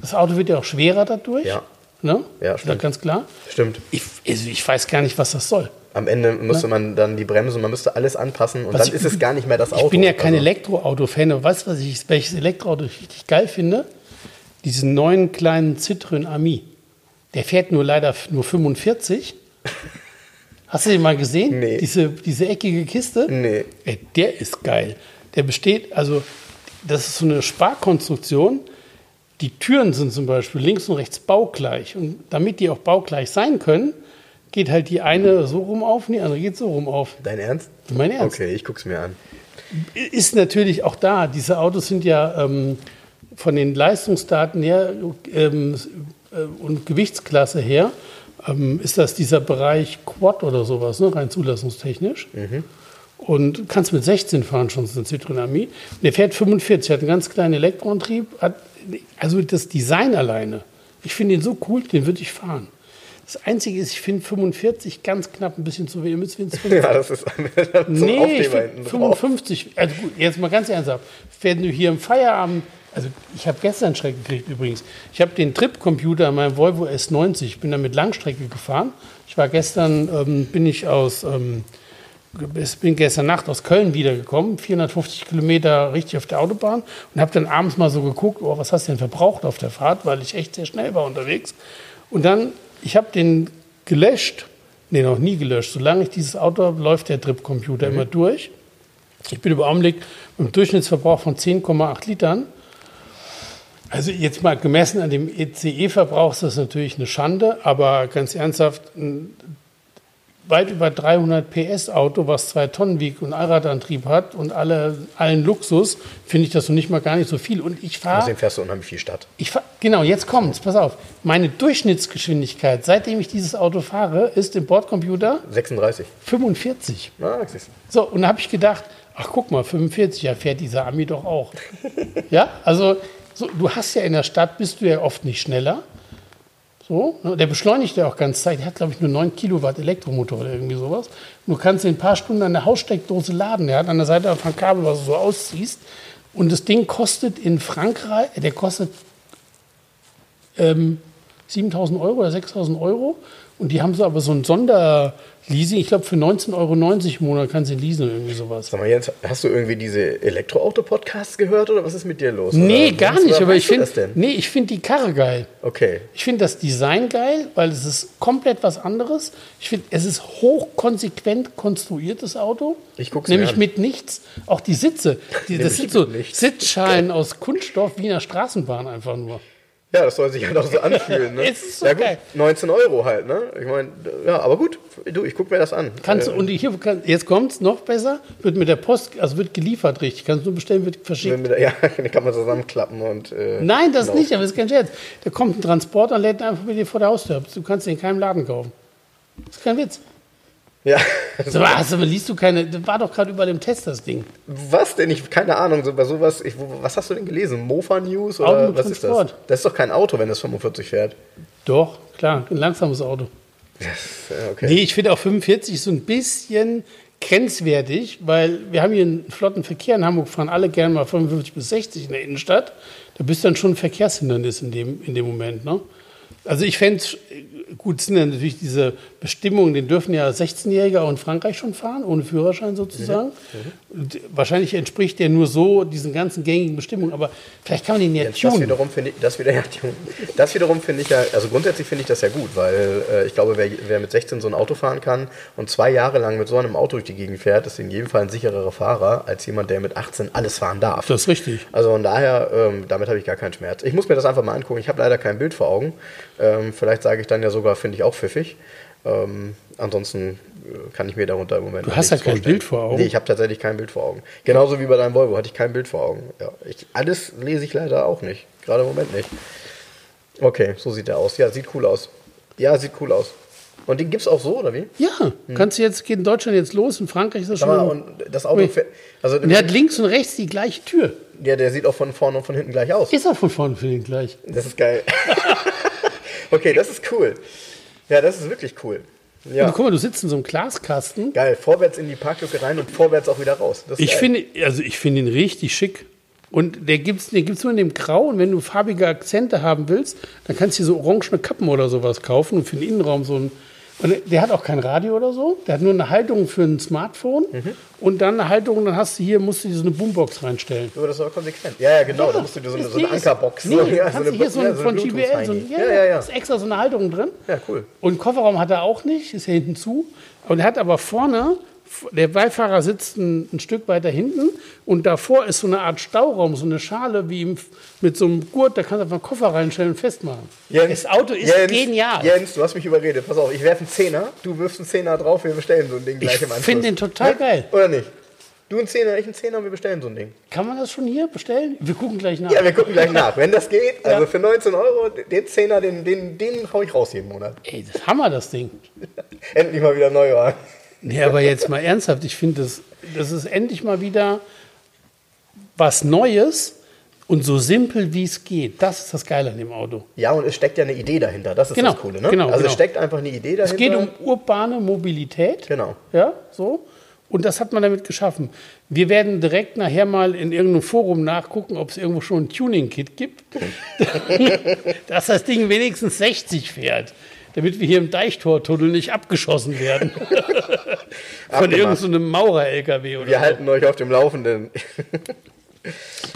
Das Auto wird ja auch schwerer dadurch. Ja. Ne? Ja, Ist stimmt. das ganz klar. stimmt. Ich, also ich weiß gar nicht, was das soll. Am Ende müsste man dann die Bremse, man müsste alles anpassen und Was dann ich- ist es gar nicht mehr das Auto. Ich bin ja kein Also, Elektroauto-Fan, aber weißt du, was ich, welches Elektroauto ich richtig geil finde? Diesen neuen kleinen Citroën Ami. Der fährt nur leider nur 45. Hast du den mal gesehen? Nee. Diese, diese eckige Kiste? Nee. Ey, der ist geil. Der besteht, also, das ist so eine Sparkonstruktion. Die Türen sind zum Beispiel links und rechts baugleich. Und damit die auch baugleich sein können, geht halt die eine so rum auf und die andere geht so rum auf. Dein Ernst? Mein Ernst. Okay, ich guck's mir an. Ist natürlich auch da. Diese Autos sind ja ähm, von den Leistungsdaten her ähm, äh, und Gewichtsklasse her, ähm, ist das dieser Bereich Quad oder sowas, ne? rein zulassungstechnisch. Und du kannst mit 16 fahren schon, so ein Citroën Ami. Und der fährt 45, hat einen ganz kleinen Elektroantrieb. Hat, also das Design alleine, ich finde ihn so cool, den würde ich fahren. Das Einzige ist, ich finde 45 ganz knapp ein bisschen zu wenig. Ja, das ist ein Nee, ich find hinten drauf. 55. Also gut, jetzt mal ganz ernsthaft. Wenn du hier im Feierabend, also ich habe gestern einen Schreck gekriegt übrigens. Ich habe den Trip-Computer an meinem Volvo S90, ich bin damit Langstrecke gefahren. Ich war gestern, ähm, bin ich aus, ähm, bin gestern Nacht aus Köln wiedergekommen, 450 Kilometer richtig auf der Autobahn und habe dann abends mal so geguckt, oh, was hast du denn verbraucht auf der Fahrt, weil ich echt sehr schnell war unterwegs. Und dann, ich habe den gelöscht, nee, noch nie gelöscht. Solange ich dieses Auto habe, läuft der Trip-Computer mhm. immer durch. Ich bin im Augenblick mit einem Durchschnittsverbrauch von 10,8 Litern. Also jetzt mal gemessen an dem ECE-Verbrauch ist das natürlich eine Schande, aber ganz ernsthaft, weit über 300 PS Auto, was zwei Tonnen wiegt und Allradantrieb hat und alle, allen Luxus, finde ich das noch nicht mal gar nicht so viel. Und ich fahre. Außerdem fährst du unheimlich viel Stadt. Ich fahr, genau, jetzt kommt's, pass auf. Meine Durchschnittsgeschwindigkeit, seitdem ich dieses Auto fahre, ist im Bordcomputer 36. 45. Ah, so, und da habe ich gedacht, ach guck mal, 45, ja, fährt dieser Ami doch auch. ja, also so, du hast ja in der Stadt, bist du ja oft nicht schneller. So, ne? der beschleunigt ja auch ganz Zeit. Der hat, glaube ich, nur 9 Kilowatt Elektromotor oder irgendwie sowas. Du kannst in ein paar Stunden an der Haussteckdose laden. Der hat an der Seite einfach ein Kabel, was du so ausziehst. Und das Ding kostet in Frankreich, der kostet ähm, 7000 Euro oder 6000 Euro. Und die haben so aber so ein Sonderleasing. Ich glaube, für 19,90 Euro im Monat kannst du leasen oder irgendwie sowas. Sag mal, Jens, hast du irgendwie diese Elektroauto-Podcasts gehört oder was ist mit dir los? Nee, oder? gar nicht. Aber ich finde nee, ich find die Karre geil. Okay. Ich finde das Design geil, weil es ist komplett was anderes. Ich finde, es ist hochkonsequent konstruiertes Auto. Ich gucke Nämlich mit nichts. Auch die Sitze. Die, das sind so Sitzschalen aus Kunststoff wie in einer Straßenbahn einfach nur. Ja, das soll sich halt auch so anfühlen. Ne? ist so ja, gut, 19 Euro halt, ne? Ich meine, ja, aber gut, du, ich gucke mir das an. Kannst, äh, und hier, kann, jetzt kommt es noch besser, wird mit der Post, also wird geliefert richtig. Kannst du nur bestellen, wird verschickt. Der, ja, den kann man zusammenklappen und. Äh, Nein, das nicht, aber das ist kein Scherz. Da kommt ein Transporter und lädt einfach mit dir vor der Haustür. Du kannst den in keinem Laden kaufen. Das ist kein Witz. Ja. So, was, aber liest du keine, das war doch gerade über dem Test das Ding. Was denn? Ich keine Ahnung, so, bei sowas, ich, was hast du denn gelesen? Mofa News oder was ist das? Das ist doch kein Auto, wenn das 45 fährt. Doch, klar, ein langsames Auto. Yes, okay. Nee, ich finde auch 45 so ein bisschen grenzwertig, weil wir haben hier einen flotten Verkehr in Hamburg, fahren alle gerne mal 55 bis 60 in der Innenstadt. Da bist du dann schon ein Verkehrshindernis in dem, in dem Moment. Ne? Also ich fände es gut, sind ja natürlich diese Bestimmungen, den dürfen ja 16-Jährige auch in Frankreich schon fahren, ohne Führerschein sozusagen. Mhm. Mhm. Wahrscheinlich entspricht der nur so diesen ganzen gängigen Bestimmungen, aber vielleicht kann man ihn ja, ja tunen. Das wiederum finde ich, das wieder, ja, das wiederum finde ich ja, also grundsätzlich finde ich das ja gut, weil äh, ich glaube, wer, wer, mit 16 so ein Auto fahren kann und zwei Jahre lang mit so einem Auto durch die Gegend fährt, ist in jedem Fall ein sichererer Fahrer als jemand, der mit 18 alles fahren darf. Das ist richtig. Also von daher, ähm, damit habe ich gar keinen Schmerz. Ich muss mir das einfach mal angucken. Ich habe leider kein Bild vor Augen. Ähm, vielleicht sage ich dann ja sogar, finde ich auch pfiffig. Ähm, ansonsten äh, kann ich mir darunter im Moment. Du hast ja kein vorstellen. Bild vor Augen. Nee, ich habe tatsächlich kein Bild vor Augen. Genauso wie bei deinem Volvo hatte ich kein Bild vor Augen. Ja, ich, alles lese ich leider auch nicht. Gerade im Moment nicht. Okay, so sieht er aus. Ja, sieht cool aus. Ja, sieht cool aus. Und den gibt es auch so, oder wie? Ja, hm. kannst du jetzt, geht in Deutschland jetzt los, in Frankreich ist das schon. und das Auto also und der hat links und rechts die gleiche Tür. Ja, der sieht auch von vorne und von hinten gleich aus. Ist auch von vorne und von hinten gleich. Das ist geil. okay, das ist cool. Ja, das ist wirklich cool. Ja. Und guck mal, du sitzt in so einem Glaskasten. Geil, vorwärts in die Parklücke rein und vorwärts auch wieder raus. ich finde, also ich finde ihn richtig schick. Und der gibt es den gibt's nur in dem Grau. Und wenn du farbige Akzente haben willst, dann kannst du dir so orangene Kappen oder sowas kaufen und für den Innenraum so ein und der hat auch kein Radio oder so. Der hat nur eine Halterung für ein Smartphone mhm. und dann eine Halterung, dann hast du hier, musst du dir so eine Boombox reinstellen. Aber das ist aber konsequent. Ja, ja, genau. Ja, da musst du dir so eine, so eine Ankerbox. Nee, so, ja, so eine, hier so, ein, ja, so von GBL. So ein, ja, ja, ja, ist extra so eine Halterung drin. Ja, cool. Und Kofferraum hat er auch nicht, ist ja hinten zu. Und er hat aber vorne der Beifahrer sitzt ein, ein, Stück weiter hinten und davor ist so eine Art Stauraum, so eine Schale wie im, mit so einem Gurt, da kannst du einfach einen Koffer reinstellen und festmachen. Jens, das Auto ist Jens, genial. Jens, du hast mich überredet. Pass auf, ich werfe einen Zehner, du wirfst einen Zehner drauf, wir bestellen so ein Ding gleich ich im Anschluss. Ich finde den total ja? geil. Oder nicht? Du einen Zehner, ich einen Zehner und wir bestellen so ein Ding. Kann man das schon hier bestellen? Wir gucken gleich nach. Ja, wir gucken gleich nach. Wenn das geht, also ja. für 19 Euro, den Zehner, den, den, den hau ich raus jeden Monat. Ey, das ist Hammer, das Ding. Endlich mal wieder Neuwagen. Nee, aber jetzt mal ernsthaft, ich finde, das, das ist endlich mal wieder was Neues und so simpel wie es geht. Das ist das Geile an dem Auto. Ja, und es steckt ja eine Idee dahinter. Das ist genau, das Coole. Ne? Genau, also genau. es steckt einfach eine Idee dahinter. Es geht um urbane Mobilität. Genau. Ja, so. Und das hat man damit geschaffen. Wir werden direkt nachher mal in irgendeinem Forum nachgucken, ob es irgendwo schon ein Tuning-Kit gibt, dass das Ding wenigstens 60 fährt. Damit wir hier im Deichtortunnel nicht abgeschossen werden. Von irgendeinem Maurer-LKW oder Wir so. halten euch auf dem Laufenden.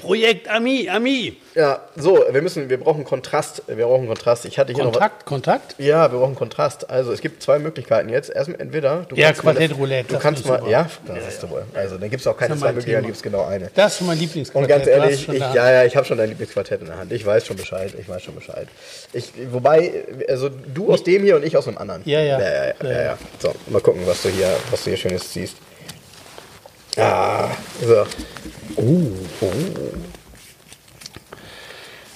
Projekt Ami, Ami. Ja, so, wir müssen, wir brauchen Kontrast. Wir brauchen Kontrast. Ich hatte hier noch Kontakt, Kontakt. was. Ja, wir brauchen Kontrast. Also es gibt zwei Möglichkeiten jetzt. Erstmal entweder du Ja, kannst mal- Quartett Roulette, Du kannst mal, super. ja, das hast du wohl. Also dann gibt es auch keine zwei mein Möglichkeiten, gibt es genau eine. Das ist mein Und Lieblingsquartett. ganz Du hast ehrlich, schon ich, ja, ja, ich habe schon dein Lieblingsquartett in der Hand. Ich weiß schon Bescheid. Ich weiß schon Bescheid. Ich, wobei, also du aus dem hier und ich aus dem anderen. Ja, ja. Ja, ja, ja, ja, ja. So, mal gucken, was du hier, was du hier Schönes ziehst. Ah, so. Uh, oh.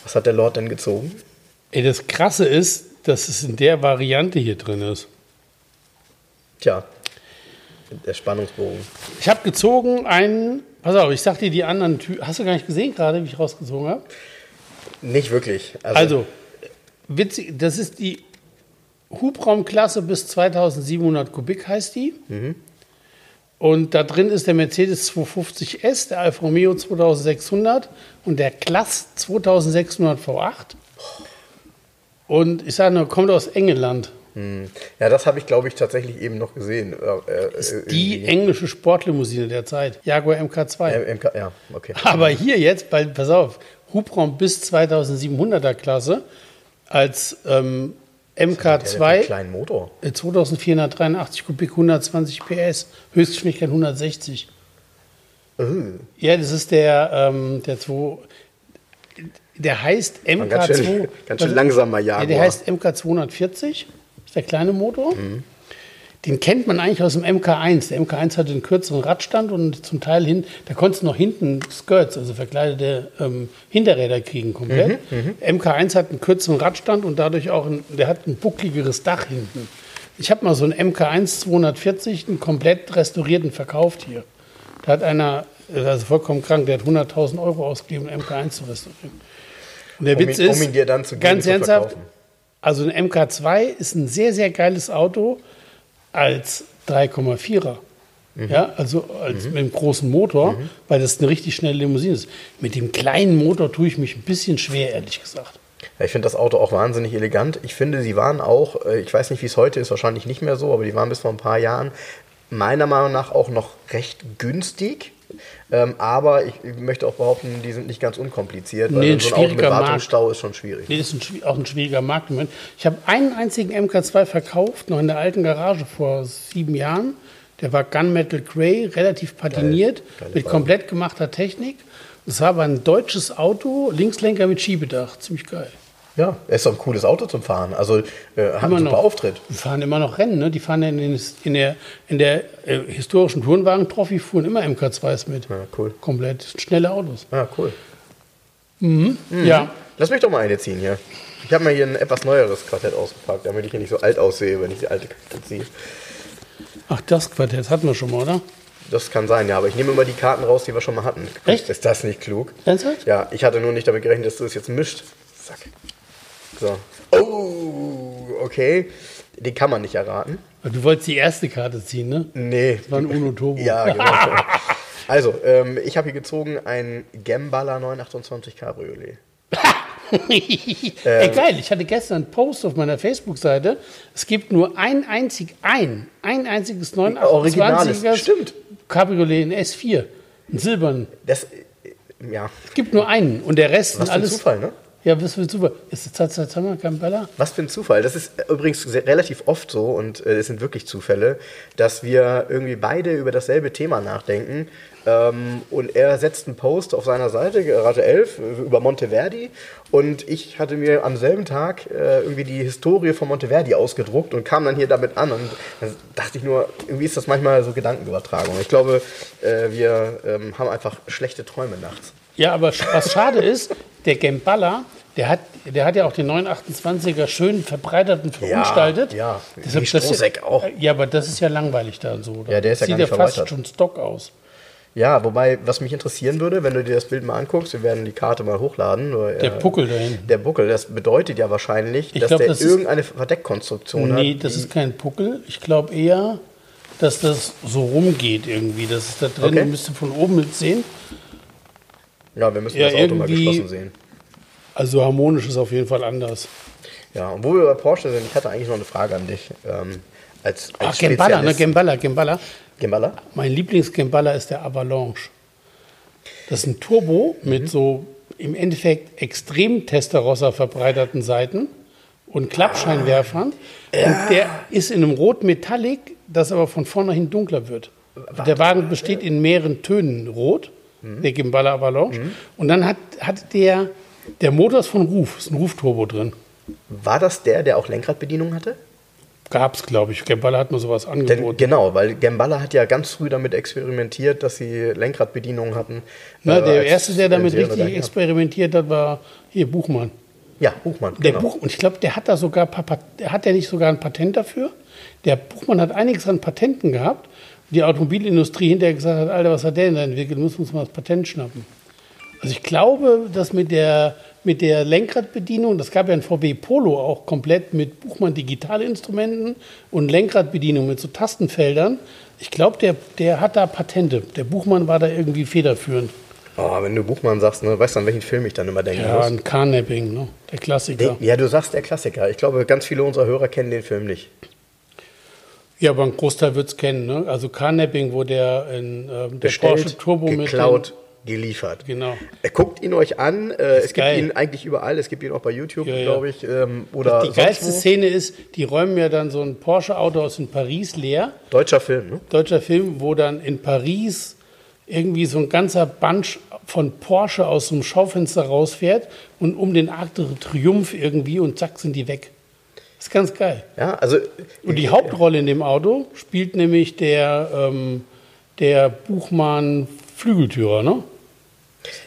Was hat der Lord denn gezogen? Ey, das Krasse ist, dass es in der Variante hier drin ist. Tja, der Spannungsbogen. Ich habe gezogen einen. Pass auf, ich sag dir die anderen Tü Hast du gar nicht gesehen gerade, wie ich rausgezogen habe? Nicht wirklich. Also, witzig, das ist die Hubraumklasse bis 2700 Kubik heißt die. Und da drin ist der Mercedes 250S, der Alfa Romeo 2600 und der Class 2600 V8. Und ich sage nur, kommt aus England. Hm. Ja, das habe ich, glaube ich, tatsächlich eben noch gesehen. Äh, äh, Die irgendwie. englische Sportlimousine der Zeit, Jaguar MK2. Äh, MK, ja, okay. Aber hier jetzt, bei, pass auf, Hubraum bis 2700er Klasse als ähm, MK2 einen kleinen Motor. äh, 2483 Kubik, 120 PS, Höchstgeschwindigkeit 160. Uh, Ja, das ist der, ähm, der 2, der heißt War ganz MK2. schön- ganz schön langsamer Ja, der Jaguar. heißt MK240, ist der kleine Motor. Mhm. Den kennt man eigentlich aus dem MK1. Der MK1 hatte einen kürzeren Radstand und zum Teil hin, da konntest du noch hinten Skirts, also verkleidete ähm, Hinterräder kriegen komplett. Mhm, MK1 hat einen kürzeren Radstand und dadurch auch, ein, der hat ein buckligeres Dach hinten. Ich habe mal so einen MK1 240, einen komplett restaurierten verkauft hier. Da hat einer, also vollkommen krank, der hat 100.000 Euro ausgegeben, einen MK1 zu restaurieren. Und der Um Witz ihn- ist, um ihn dir dann zu geben, ganz ernsthaft, also ein MK2 ist ein sehr, sehr geiles Auto als 3,4er. Mhm. Ja, also als mit einem großen Motor, weil das eine richtig schnelle Limousine ist. Mit dem kleinen Motor tue ich mich ein bisschen schwer, ehrlich gesagt. Ja, ich finde das Auto auch wahnsinnig elegant. Ich finde, sie waren auch, äh, ich weiß nicht, wie es heute ist, wahrscheinlich nicht mehr so, aber die waren bis vor ein paar Jahren meiner Meinung nach auch noch recht günstig. Ähm, aber ich, ich möchte auch behaupten, die sind nicht ganz unkompliziert, weil Nee, ein so ein Auto mit. Wartungsstau ist schon schwierig. Nee, das ist ein, auch ein schwieriger Markt. Ich habe einen einzigen MK2 verkauft, noch in der alten Garage vor sieben Jahren. Der war Gunmetal Grey, relativ patiniert, Geiles mit komplett gemachter Technik. Das war aber ein deutsches Auto, Linkslenker mit Schiebedach, ziemlich geil. Ja, er ist doch ein cooles Auto zum Fahren. Also äh, hat einen Immer super noch. Auftritt. Die fahren immer noch Rennen, ne? Die fahren in, den, in der, in der äh, historischen Tourenwagen-Trophy fuhren immer MK2s mit. Ja, cool. Komplett schnelle Autos. Ja, cool. Ja, Lass mich doch mal eine ziehen hier. Ich habe mal hier ein etwas neueres Quartett ausgepackt, damit ich hier nicht so alt aussehe, wenn ich die alte Karte ziehe. ach, das Quartett das hatten wir schon mal, oder? Das kann sein, ja, aber ich nehme immer die Karten raus, die wir schon mal hatten. Echt? Ist das nicht klug? Ernsthaft? Ja, ich hatte nur nicht damit gerechnet, dass du es jetzt mischt. Zack. So. Oh, okay. Die kann man nicht erraten. Du wolltest die erste Karte ziehen, ne? Nee. Das war ein Uno Turbo. Ja, genau. Also, ähm, ich habe hier gezogen ein Gambala 928 Cabriolet. Ey, geil, ich hatte gestern einen Post auf meiner Facebook-Seite. Es gibt nur ein einzig, ein, ein einziges Originales, 928er stimmt. Cabriolet in S4. Einen silbernen. Das, ja, Es gibt nur einen und der Rest was ein alles. Zufall, ne? Ja, was für ein Zufall. Ist das tatsächlich Gambella? Was für ein Zufall. Das ist übrigens sehr, relativ oft so und äh, es sind wirklich Zufälle, dass wir irgendwie beide über dasselbe Thema nachdenken. Ähm, und er setzt einen Post auf seiner Seite, Garage 11, äh, über Monteverdi. Und ich hatte mir am selben Tag äh, irgendwie die Historie von Monteverdi ausgedruckt und kam dann hier damit an. Und dann dachte ich nur, irgendwie ist das manchmal so Gedankenübertragung. Ich glaube, äh, wir ähm, haben einfach schlechte Träume nachts. Ja, aber was schade ist, der Gamballa, der hat, der hat ja auch den 928er schön verbreitert und verunstaltet. ja. Deshalb- Wie das- Strohsäck auch. Ja, aber das ist ja langweilig da so. Ja, der ist ja Sieht ja fast verweitert. schon Stock aus. Ja, wobei, was mich interessieren würde, wenn du dir das Bild mal anguckst, wir werden die Karte mal hochladen. nur, Der äh, Puckel da hinten. Der Buckel, das bedeutet ja wahrscheinlich, Ich dass glaub, der das irgendeine Verdeckkonstruktion hat. Nee, das ist kein Puckel. Ich glaube eher, dass das so rumgeht irgendwie. Das ist da drin, Okay. du müsst von oben mit sehen. Ja, wir müssen Ja, das Auto mal geschlossen sehen. Also harmonisch ist auf jeden Fall anders. Ja, und wo wir bei Porsche sind, ich hatte eigentlich noch eine Frage an dich. Ähm, als, als Ach, Gemballa, ne? Gemballa, Gemballa. Gemballa? Mein Lieblings-Gemballa ist der Avalanche. Das ist ein Turbo mit so im Endeffekt extrem Testarossa verbreiterten Seiten und Klappscheinwerfern. Und der ist in einem Rot Metallic, das aber von vornherein dunkler wird. Der Wagen besteht in mehreren Tönen rot, der Gemballa Avalanche. Und dann hat, hat der, der Motor ist von Ruf, ist ein Ruf-Turbo drin. War das der, der auch Lenkradbedienung hatte? Gab es, glaube ich. Gemballa hat mir sowas Denn, angeboten. genau, weil Gemballa hat ja ganz früh damit experimentiert, dass sie Lenkradbedienungen hatten. Na, Äh, der erste, der damit richtig experimentiert hat, war hier Buchmann. Ja, Buchmann. Der genau. Buch, und ich glaube, der hat da sogar, hat der nicht sogar ein Patent dafür? Der Buchmann hat einiges an Patenten gehabt. Die Automobilindustrie hinterher gesagt hat, Alter, was hat der denn da entwickelt? Müssen wir uns mal das Patent schnappen. Also ich glaube, dass mit der, mit der Lenkradbedienung, das gab ja ein VW Polo auch komplett mit Buchmann Digitalinstrumenten und Lenkradbedienung mit so Tastenfeldern. Ich glaube, der, der hat da Patente. Der Buchmann war da irgendwie federführend. Oh, wenn du Buchmann sagst, ne, weißt du, an welchen Film ich dann immer denken Ja, muss? ein Carnapping, ne? der Klassiker. Ja, du sagst der Klassiker. Ich glaube, ganz viele unserer Hörer kennen den Film nicht. Ja, aber ein Großteil wird es kennen. Ne? Also Carnapping, wo der, in, ähm, der Bestellt, Porsche Turbo geklaut, mit. Den, genau. Äh, Guckt ihn euch an. Äh, es gibt geil. ihn eigentlich überall. Es gibt ihn auch bei YouTube, Ja, ja. glaube ich. Ähm, oder Die geilste wo. Szene ist, die räumen ja dann so ein Porsche-Auto aus in Paris leer. Deutscher Film, ne? Deutscher Film, wo dann in Paris irgendwie so ein ganzer Bunch von Porsche aus so einem Schaufenster rausfährt und um den Arc de Triomphe irgendwie und zack sind die weg. Das ist ganz geil. Ja, also. Und die Hauptrolle in dem Auto spielt nämlich der, ähm, der Buchmann Flügeltürer, ne?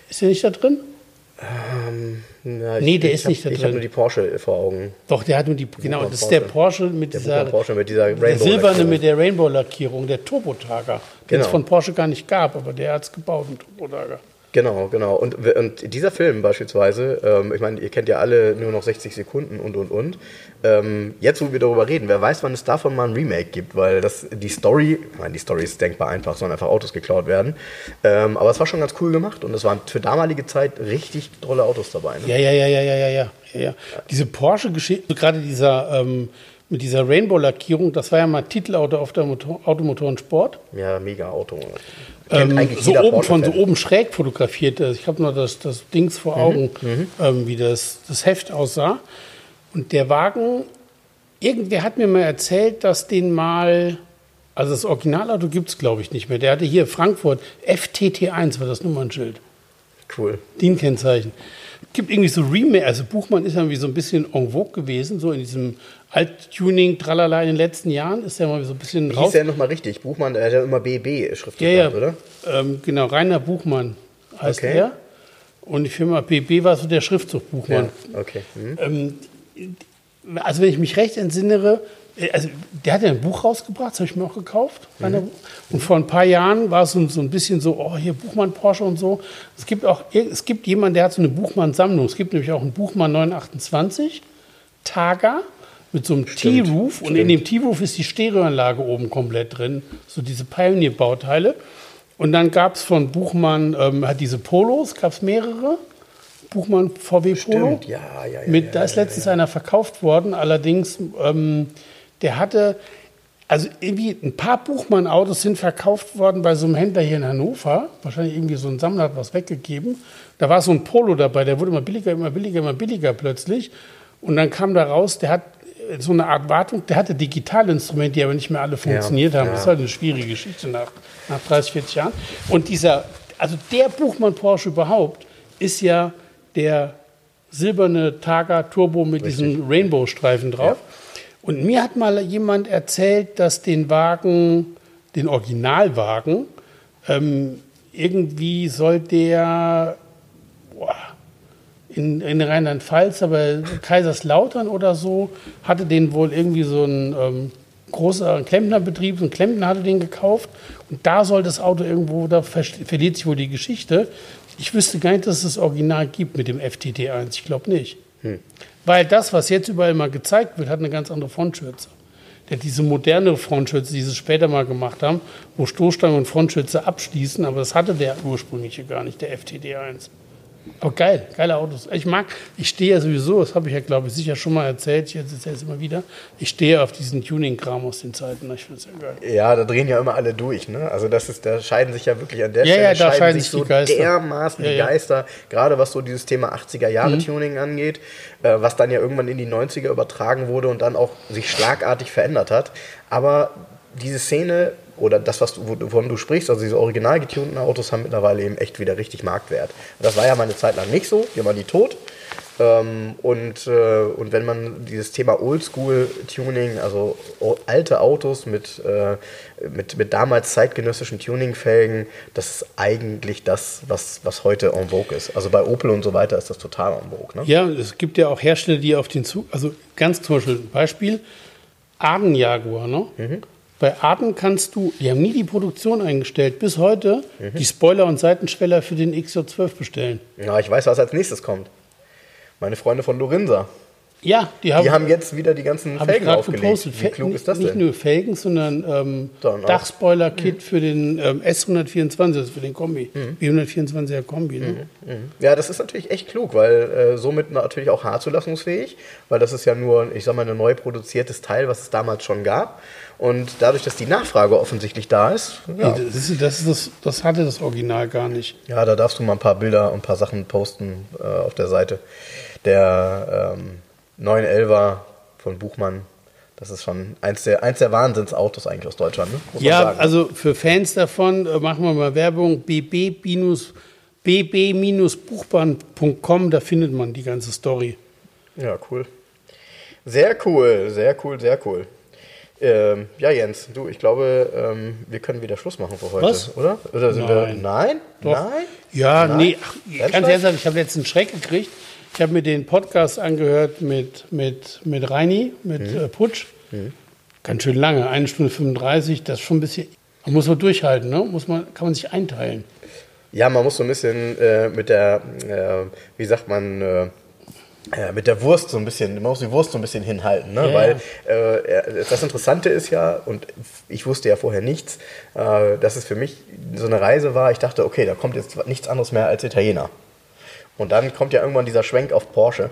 Ist der nicht da drin? Na, Nee, der ich ist hab, nicht da Ich habe drin. nur die Porsche vor Augen. Doch, der hat nur die. Genau, Buchmann das ist der Porsche. Mit Der dieser. Porsche mit dieser Der Rainbow. silberne mit der Rainbow-Lackierung, der Turbotager, den es Genau. von Porsche gar nicht gab, aber der hat es gebaut, einen Turbotager. Genau, genau. Und, und dieser Film beispielsweise, ähm, ich meine, ihr kennt ja alle nur noch 60 Sekunden und und und. Ähm, jetzt, wo wir darüber reden, wer weiß, wann es davon mal ein Remake gibt, weil das die Story, ich meine, die Story ist denkbar einfach, sollen einfach Autos geklaut werden. Ähm, aber es war schon ganz cool gemacht und es waren für damalige Zeit richtig tolle Autos dabei. Ne? Ja, ja, ja, ja, ja, ja, ja. ja. Diese Porsche-Geschichte, gerade dieser ähm, mit dieser Rainbow-Lackierung, das war ja mal Titelauto auf der Motor Automotoren Sport. Ja, mega Auto. Ähm, so oben von so oben schräg fotografiert. Ich habe noch das, das Dings Mhm, vor Augen, ähm, wie das, das Heft aussah. Und der Wagen, irgendwer hat mir mal erzählt, dass den mal, also das Originalauto gibt es glaube ich nicht mehr. Der hatte hier Frankfurt FTT1 war das Nummernschild. Cool. DIN-Kennzeichen. Gibt irgendwie so Remake, also Buchmann ist ja irgendwie so ein bisschen en vogue gewesen, so in diesem Alt-Tuning, tralala in den letzten Jahren ist er mal so ein bisschen Wie raus. hieß der nochmal richtig? Buchmann, der hat ja immer BB schriftlich Ja, ja. gehabt, oder? Ähm, genau, Rainer Buchmann heißt Okay. er. Und die Firma BB war so der Schriftzug Buchmann. okay. Mhm. Ähm, also wenn ich mich recht entsinnere, also der hat ja ein Buch rausgebracht, das habe ich mir auch gekauft. Buch. Und vor ein paar Jahren war es so, so ein bisschen so, oh hier Buchmann Porsche und so. Es gibt auch, es gibt jemanden, der hat so eine Buchmann-Sammlung. Es gibt nämlich auch einen Buchmann 928 Targa mit so einem T-Roof und in dem T-Roof ist die Stereoanlage oben komplett drin, so diese Pioneer-Bauteile. Und dann gab es von Buchmann, ähm, hat diese Polos, gab es mehrere. Buchmann VW Polo. Stimmt, ja, ja, ja. Mit, ja, da ist ja, letztens einer verkauft worden, allerdings, ähm, der hatte, also irgendwie ein paar Buchmann-Autos sind verkauft worden bei so einem Händler hier in Hannover. Wahrscheinlich irgendwie so ein Sammler hat was weggegeben. Da war so ein Polo dabei, der wurde immer billiger, immer billiger, immer billiger plötzlich. Und dann kam da raus, der hat äh, so eine Art Wartung, der hatte Digitalinstrumente, die aber nicht mehr alle funktioniert haben. ja. Das ist halt eine schwierige Geschichte nach, nach 30, 40 Jahren. Und dieser, also der Buchmann Porsche überhaupt ist ja der silberne Targa Turbo mit diesen Rainbow-Streifen drauf. Und mir hat mal jemand erzählt, dass den Wagen, den Originalwagen, ähm, irgendwie soll der boah, in, in Rheinland-Pfalz, aber Kaiserslautern oder so, hatte den wohl irgendwie so ein ähm, großer Klempnerbetrieb, so ein Klempner hatte den gekauft. Und da soll das Auto irgendwo, da ver- verliert sich wohl die Geschichte. Ich wüsste gar nicht, dass es das Original gibt mit dem FTT1. Ich glaube nicht. Weil das, was jetzt überall mal gezeigt wird, hat eine ganz andere Frontschürze. Hat diese moderne Frontschürze, die sie später mal gemacht haben, wo Stoßstange und Frontschürze abschließen, aber das hatte der ursprüngliche gar nicht, der FTD1. Aber geil, geile Autos. Ich mag, ich stehe ja sowieso, das habe ich ja, glaube ich, sicher schon mal erzählt, jetzt erzähle es immer wieder. Ich stehe auf diesen Tuning-Kram aus den Zeiten. Ich finde es ja geil. Ja, da drehen ja immer alle durch. Ne? Also das ist, da scheiden sich ja wirklich an der Ja, Stelle ja, da scheiden sich so Geister. dermaßen Ja, die. Geister, gerade was so dieses Thema 80er Jahre Tuning angeht, äh, was dann ja irgendwann in die 90er übertragen wurde und dann auch sich schlagartig verändert hat. Aber diese Szene oder das, was du, wovon du sprichst, also diese original getunten Autos haben mittlerweile eben echt wieder richtig Marktwert. Und das war ja mal eine Zeit lang nicht so, hier waren die tot. Ähm, und, äh, und wenn man dieses Thema Oldschool-Tuning, also alte Autos mit, äh, mit, mit damals zeitgenössischen Tuningfelgen, das ist eigentlich das, was, was heute en vogue ist. Also bei Opel und so weiter ist das total en vogue. Ne? Ja, es gibt ja auch Hersteller, die auf den Zug, also ganz zum Beispiel Beispiel, Arden Jaguar, ne? Bei Arden kannst du, die haben nie die Produktion eingestellt, bis heute die Spoiler und Seitenschweller für den XJ12 bestellen. Ja, ich weiß, was als nächstes kommt. Meine Freunde von Lorinsa. Ja, die haben, Die haben jetzt wieder die ganzen ich Felgen gerade aufgelegt. gepostet. Wie klug nicht, ist das nicht denn? nur Felgen, sondern ähm. Dachspoiler-Kit für den ähm, S124, also für den Kombi. Mhm. B124er Kombi. Ne? Ja, das ist natürlich echt klug, weil äh, somit natürlich auch haarzulassungsfähig, weil das ist ja nur, ich sag mal, ein neu produziertes Teil, was es damals schon gab. Und dadurch, dass die Nachfrage offensichtlich da ist, ja, Nee, Das, ist, das, ist das, das hatte das Original gar nicht. ja da darfst du mal ein paar Bilder und ein paar Sachen posten äh, auf der Seite. Der ähm, 911er von Buchmann, das ist schon eins der, eins der Wahnsinnsautos eigentlich aus Deutschland, ne? Ja, also für Fans davon äh, machen wir mal Werbung. bb-buchbahn.com, da findet man die ganze Story. Ja, cool. Sehr cool, sehr cool, sehr cool. Ähm, ja, Jens, du, ich glaube, ähm, wir können wieder Schluss machen für heute, Was? oder? Oder sind wir. Nein. Nein? Doch. Nein? Ja, Nein? nee, ach, ganz Ernsthaft? ich habe letztens einen Schreck gekriegt. Ich habe mir den Podcast angehört mit, mit, mit Reini, mit Mhm. äh, Putsch. Ganz schön lange, eine Stunde 35, das ist schon ein bisschen. Man muss man durchhalten, ne? Muss man, kann man sich einteilen. Ja, man muss so ein bisschen äh, mit der, äh, wie sagt man, äh, äh, mit der Wurst so ein bisschen, man muss die Wurst so ein bisschen hinhalten, ne? Ja, weil äh, das Interessante ist ja, und ich wusste ja vorher nichts, äh, dass es für mich so eine Reise war, ich dachte, okay, da kommt jetzt nichts anderes mehr als Italiener. Und dann kommt ja irgendwann dieser Schwenk auf Porsche.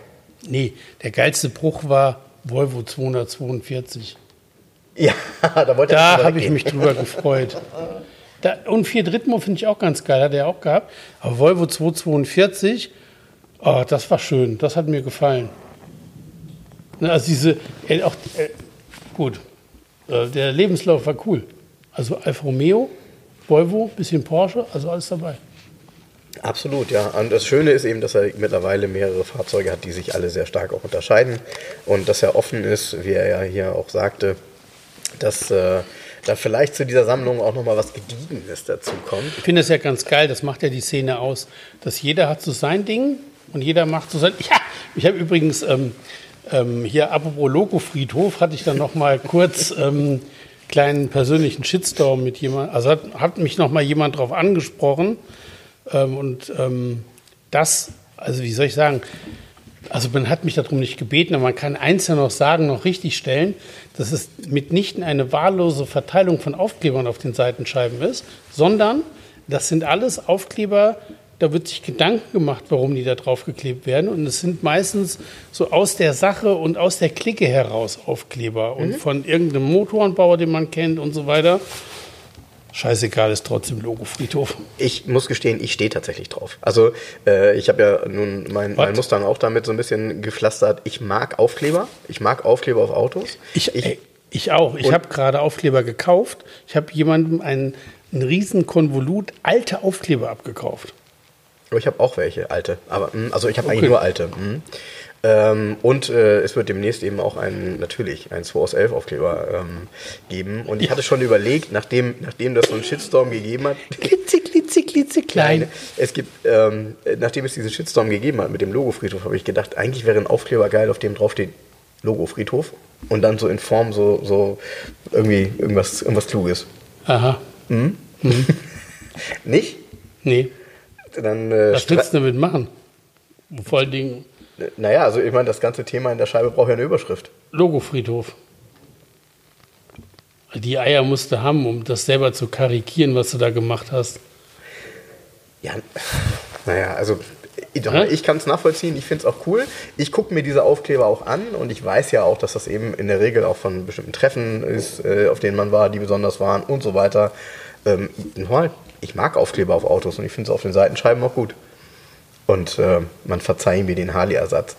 Nee, der geilste Bruch war Volvo 242. Ja, da wollte Da habe ich mich drüber gefreut. Da, und Fiat Ritmo finde ich auch ganz geil, hat er auch gehabt. Aber Volvo 242, oh, das war schön, das hat mir gefallen. Ne, Also diese, äh, auch, äh, gut, äh, der Lebenslauf war cool. Also Alfa Romeo, Volvo, bisschen Porsche, also alles dabei. Absolut, ja. Und das Schöne ist eben, dass er mittlerweile mehrere Fahrzeuge hat, die sich alle sehr stark auch unterscheiden. Und dass er offen ist, wie er ja hier auch sagte, dass äh, da vielleicht zu dieser Sammlung auch nochmal was Gediegenes dazu kommt. Ich finde das ja ganz geil, das macht ja die Szene aus, dass jeder hat so sein Ding und jeder macht so sein. Ja, ich habe übrigens ähm, ähm, hier, apropos Logo-Friedhof, hatte ich dann noch mal kurz ähm, kleinen persönlichen Shitstorm mit jemand, also hat, hat mich noch mal jemand drauf angesprochen ähm, und ähm, das, also wie soll ich sagen, also man hat mich darum nicht gebeten, aber man kann eins ja noch sagen, noch richtig stellen, dass es mitnichten eine wahllose Verteilung von Aufklebern auf den Seitenscheiben ist, sondern das sind alles Aufkleber, da wird sich Gedanken gemacht, warum die da drauf geklebt werden. Und es sind meistens so aus der Sache und aus der Clique heraus Aufkleber und von irgendeinem Motorenbauer, den man kennt und so weiter. Scheißegal, ist trotzdem Logo Friedhof. Ich muss gestehen, ich stehe tatsächlich drauf. Also äh, ich habe ja nun mein, mein? Mustang auch damit so ein bisschen gepflastert. Ich mag Aufkleber. Ich mag Aufkleber auf Autos. Ich, ey, ich auch. Ich habe gerade Aufkleber gekauft. Ich habe jemandem einen, einen riesen Konvolut alte Aufkleber abgekauft. Aber ich habe auch welche, alte. Aber mh, also ich habe Okay. eigentlich nur alte. mh. Ähm, und äh, es wird demnächst eben auch einen, natürlich, einen 2 aus 11 Aufkleber ähm, geben. Und ich hatte schon überlegt, nachdem, nachdem das so einen Shitstorm gegeben hat, Klitze, klitze, klitze klein. Es gibt, ähm, nachdem es diesen Shitstorm gegeben hat mit dem Logo Friedhof, habe ich gedacht, eigentlich wäre ein Aufkleber geil, auf dem drauf steht Logo Friedhof und dann so in Form so, so irgendwie irgendwas, irgendwas Kluges. Aha. Nicht? Nee. Dann, äh, Was willst du damit machen? Vor allen Dingen naja, also ich meine, das ganze Thema in der Scheibe braucht ja eine Überschrift. Logo Friedhof. Die Eier musst du haben, um das selber zu karikieren, was du da gemacht hast. Ja, Naja, also ich kann es nachvollziehen, ich finde es auch cool. Ich gucke mir diese Aufkleber auch an und ich weiß ja auch, dass das eben in der Regel auch von bestimmten Treffen ist, äh, auf denen man war, die besonders waren und so weiter. Ähm, ich mag Aufkleber auf Autos und ich finde es auf den Seitenscheiben auch gut. Und äh, man verzeiht mir den Harley-Ersatz.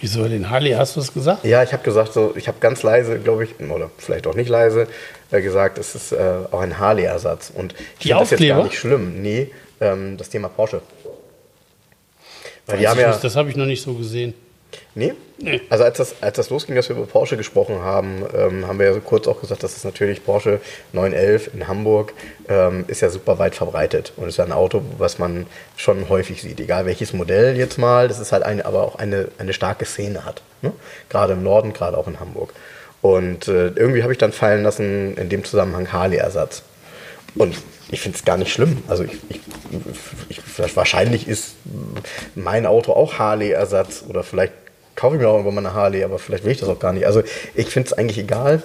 Wieso den Harley? Hast du es gesagt? Ja, ich habe gesagt, so, ich habe ganz leise, glaube ich, oder vielleicht auch nicht leise, äh, gesagt, es ist äh, auch ein Harley-Ersatz. Und ich finde das jetzt gar nicht schlimm. Nee, ähm, das Thema Porsche. Weil die haben ja, das habe ich noch nicht so gesehen. Nee? nee. Also als das, als das losging, dass wir über Porsche gesprochen haben, ähm, haben wir ja so kurz auch gesagt, dass es natürlich Porsche 911 in Hamburg ähm, ist ja super weit verbreitet und ist ja ein Auto, was man schon häufig sieht. Egal welches Modell jetzt mal, das ist halt eine, aber auch eine, eine starke Szene hat. Ne? Gerade im Norden, gerade auch in Hamburg. Und äh, irgendwie habe ich dann fallen lassen, in dem Zusammenhang Harley-Ersatz. Und ich finde es gar nicht schlimm. Also ich, ich, ich, wahrscheinlich ist mein Auto auch Harley-Ersatz oder vielleicht kaufe ich mir auch irgendwann mal eine Harley, aber vielleicht will ich das auch gar nicht. Also ich finde es eigentlich egal.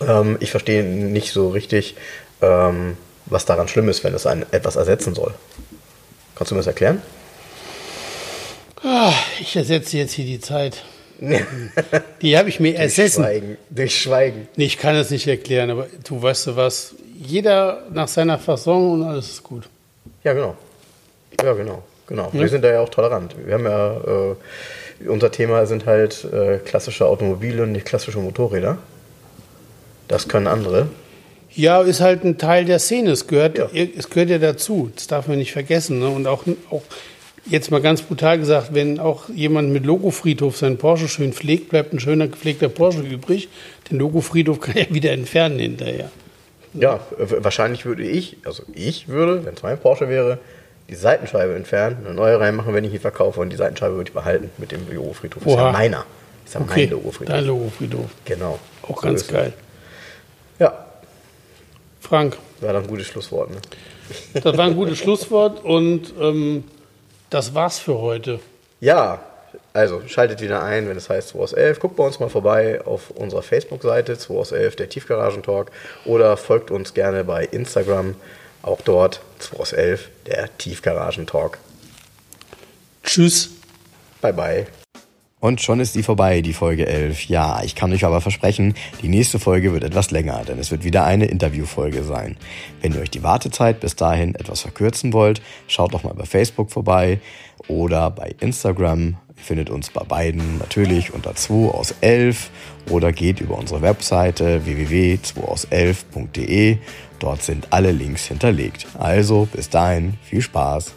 Ähm, ich verstehe nicht so richtig, ähm, was daran schlimm ist, wenn es ein, etwas ersetzen soll. Kannst du mir das erklären? Ah, ich ersetze jetzt hier die Zeit. die habe ich mir ersessen. Schweigen. Durch Schweigen. Nee, ich kann es nicht erklären, aber du weißt du was, jeder nach seiner Fasson und alles ist gut. Ja, genau. Ja, genau. genau. Ja. Wir sind da ja auch tolerant. Wir haben ja, äh, unser Thema sind halt äh, klassische Automobile und nicht klassische Motorräder. Das können andere. Ja, ist halt ein Teil der Szene. Es gehört ja, es gehört ja dazu. Das darf man nicht vergessen. Ne? Und auch, auch jetzt mal ganz brutal gesagt, wenn auch jemand mit Logofriedhof seinen Porsche schön pflegt, bleibt ein schöner gepflegter Porsche übrig. Den Logofriedhof kann er wieder entfernen hinterher. Ja, wahrscheinlich würde ich, also ich würde, wenn es mein Porsche wäre, die Seitenscheibe entfernen, eine neue reinmachen, wenn ich ihn verkaufe und die Seitenscheibe würde ich behalten mit dem Logofriedhof. Das ist ja meiner. Ist ja okay, mein Logofriedhof. Dein Logofriedhof. Genau. Auch so ganz geil. Ja. Frank. War doch ein gutes Schlusswort, ne? Das war ein gutes Schlusswort und ähm, das war's für heute. Ja, also schaltet wieder ein, wenn es heißt 2 aus 11. Guckt bei uns mal vorbei auf unserer Facebook-Seite 2 aus 11, der Tiefgaragentalk. Oder folgt uns gerne bei Instagram, auch dort 2 aus 11, der Tiefgaragentalk. Tschüss. Bye bye. Und schon ist die vorbei, die Folge 11. Ja, ich kann euch aber versprechen, die nächste Folge wird etwas länger, denn es wird wieder eine Interviewfolge sein. Wenn ihr euch die Wartezeit bis dahin etwas verkürzen wollt, schaut doch mal bei Facebook vorbei oder bei Instagram findet uns bei beiden natürlich unter 2 aus 11 oder geht über unsere Webseite www.2aus11.de. Dort sind alle Links hinterlegt. Also bis dahin, viel Spaß.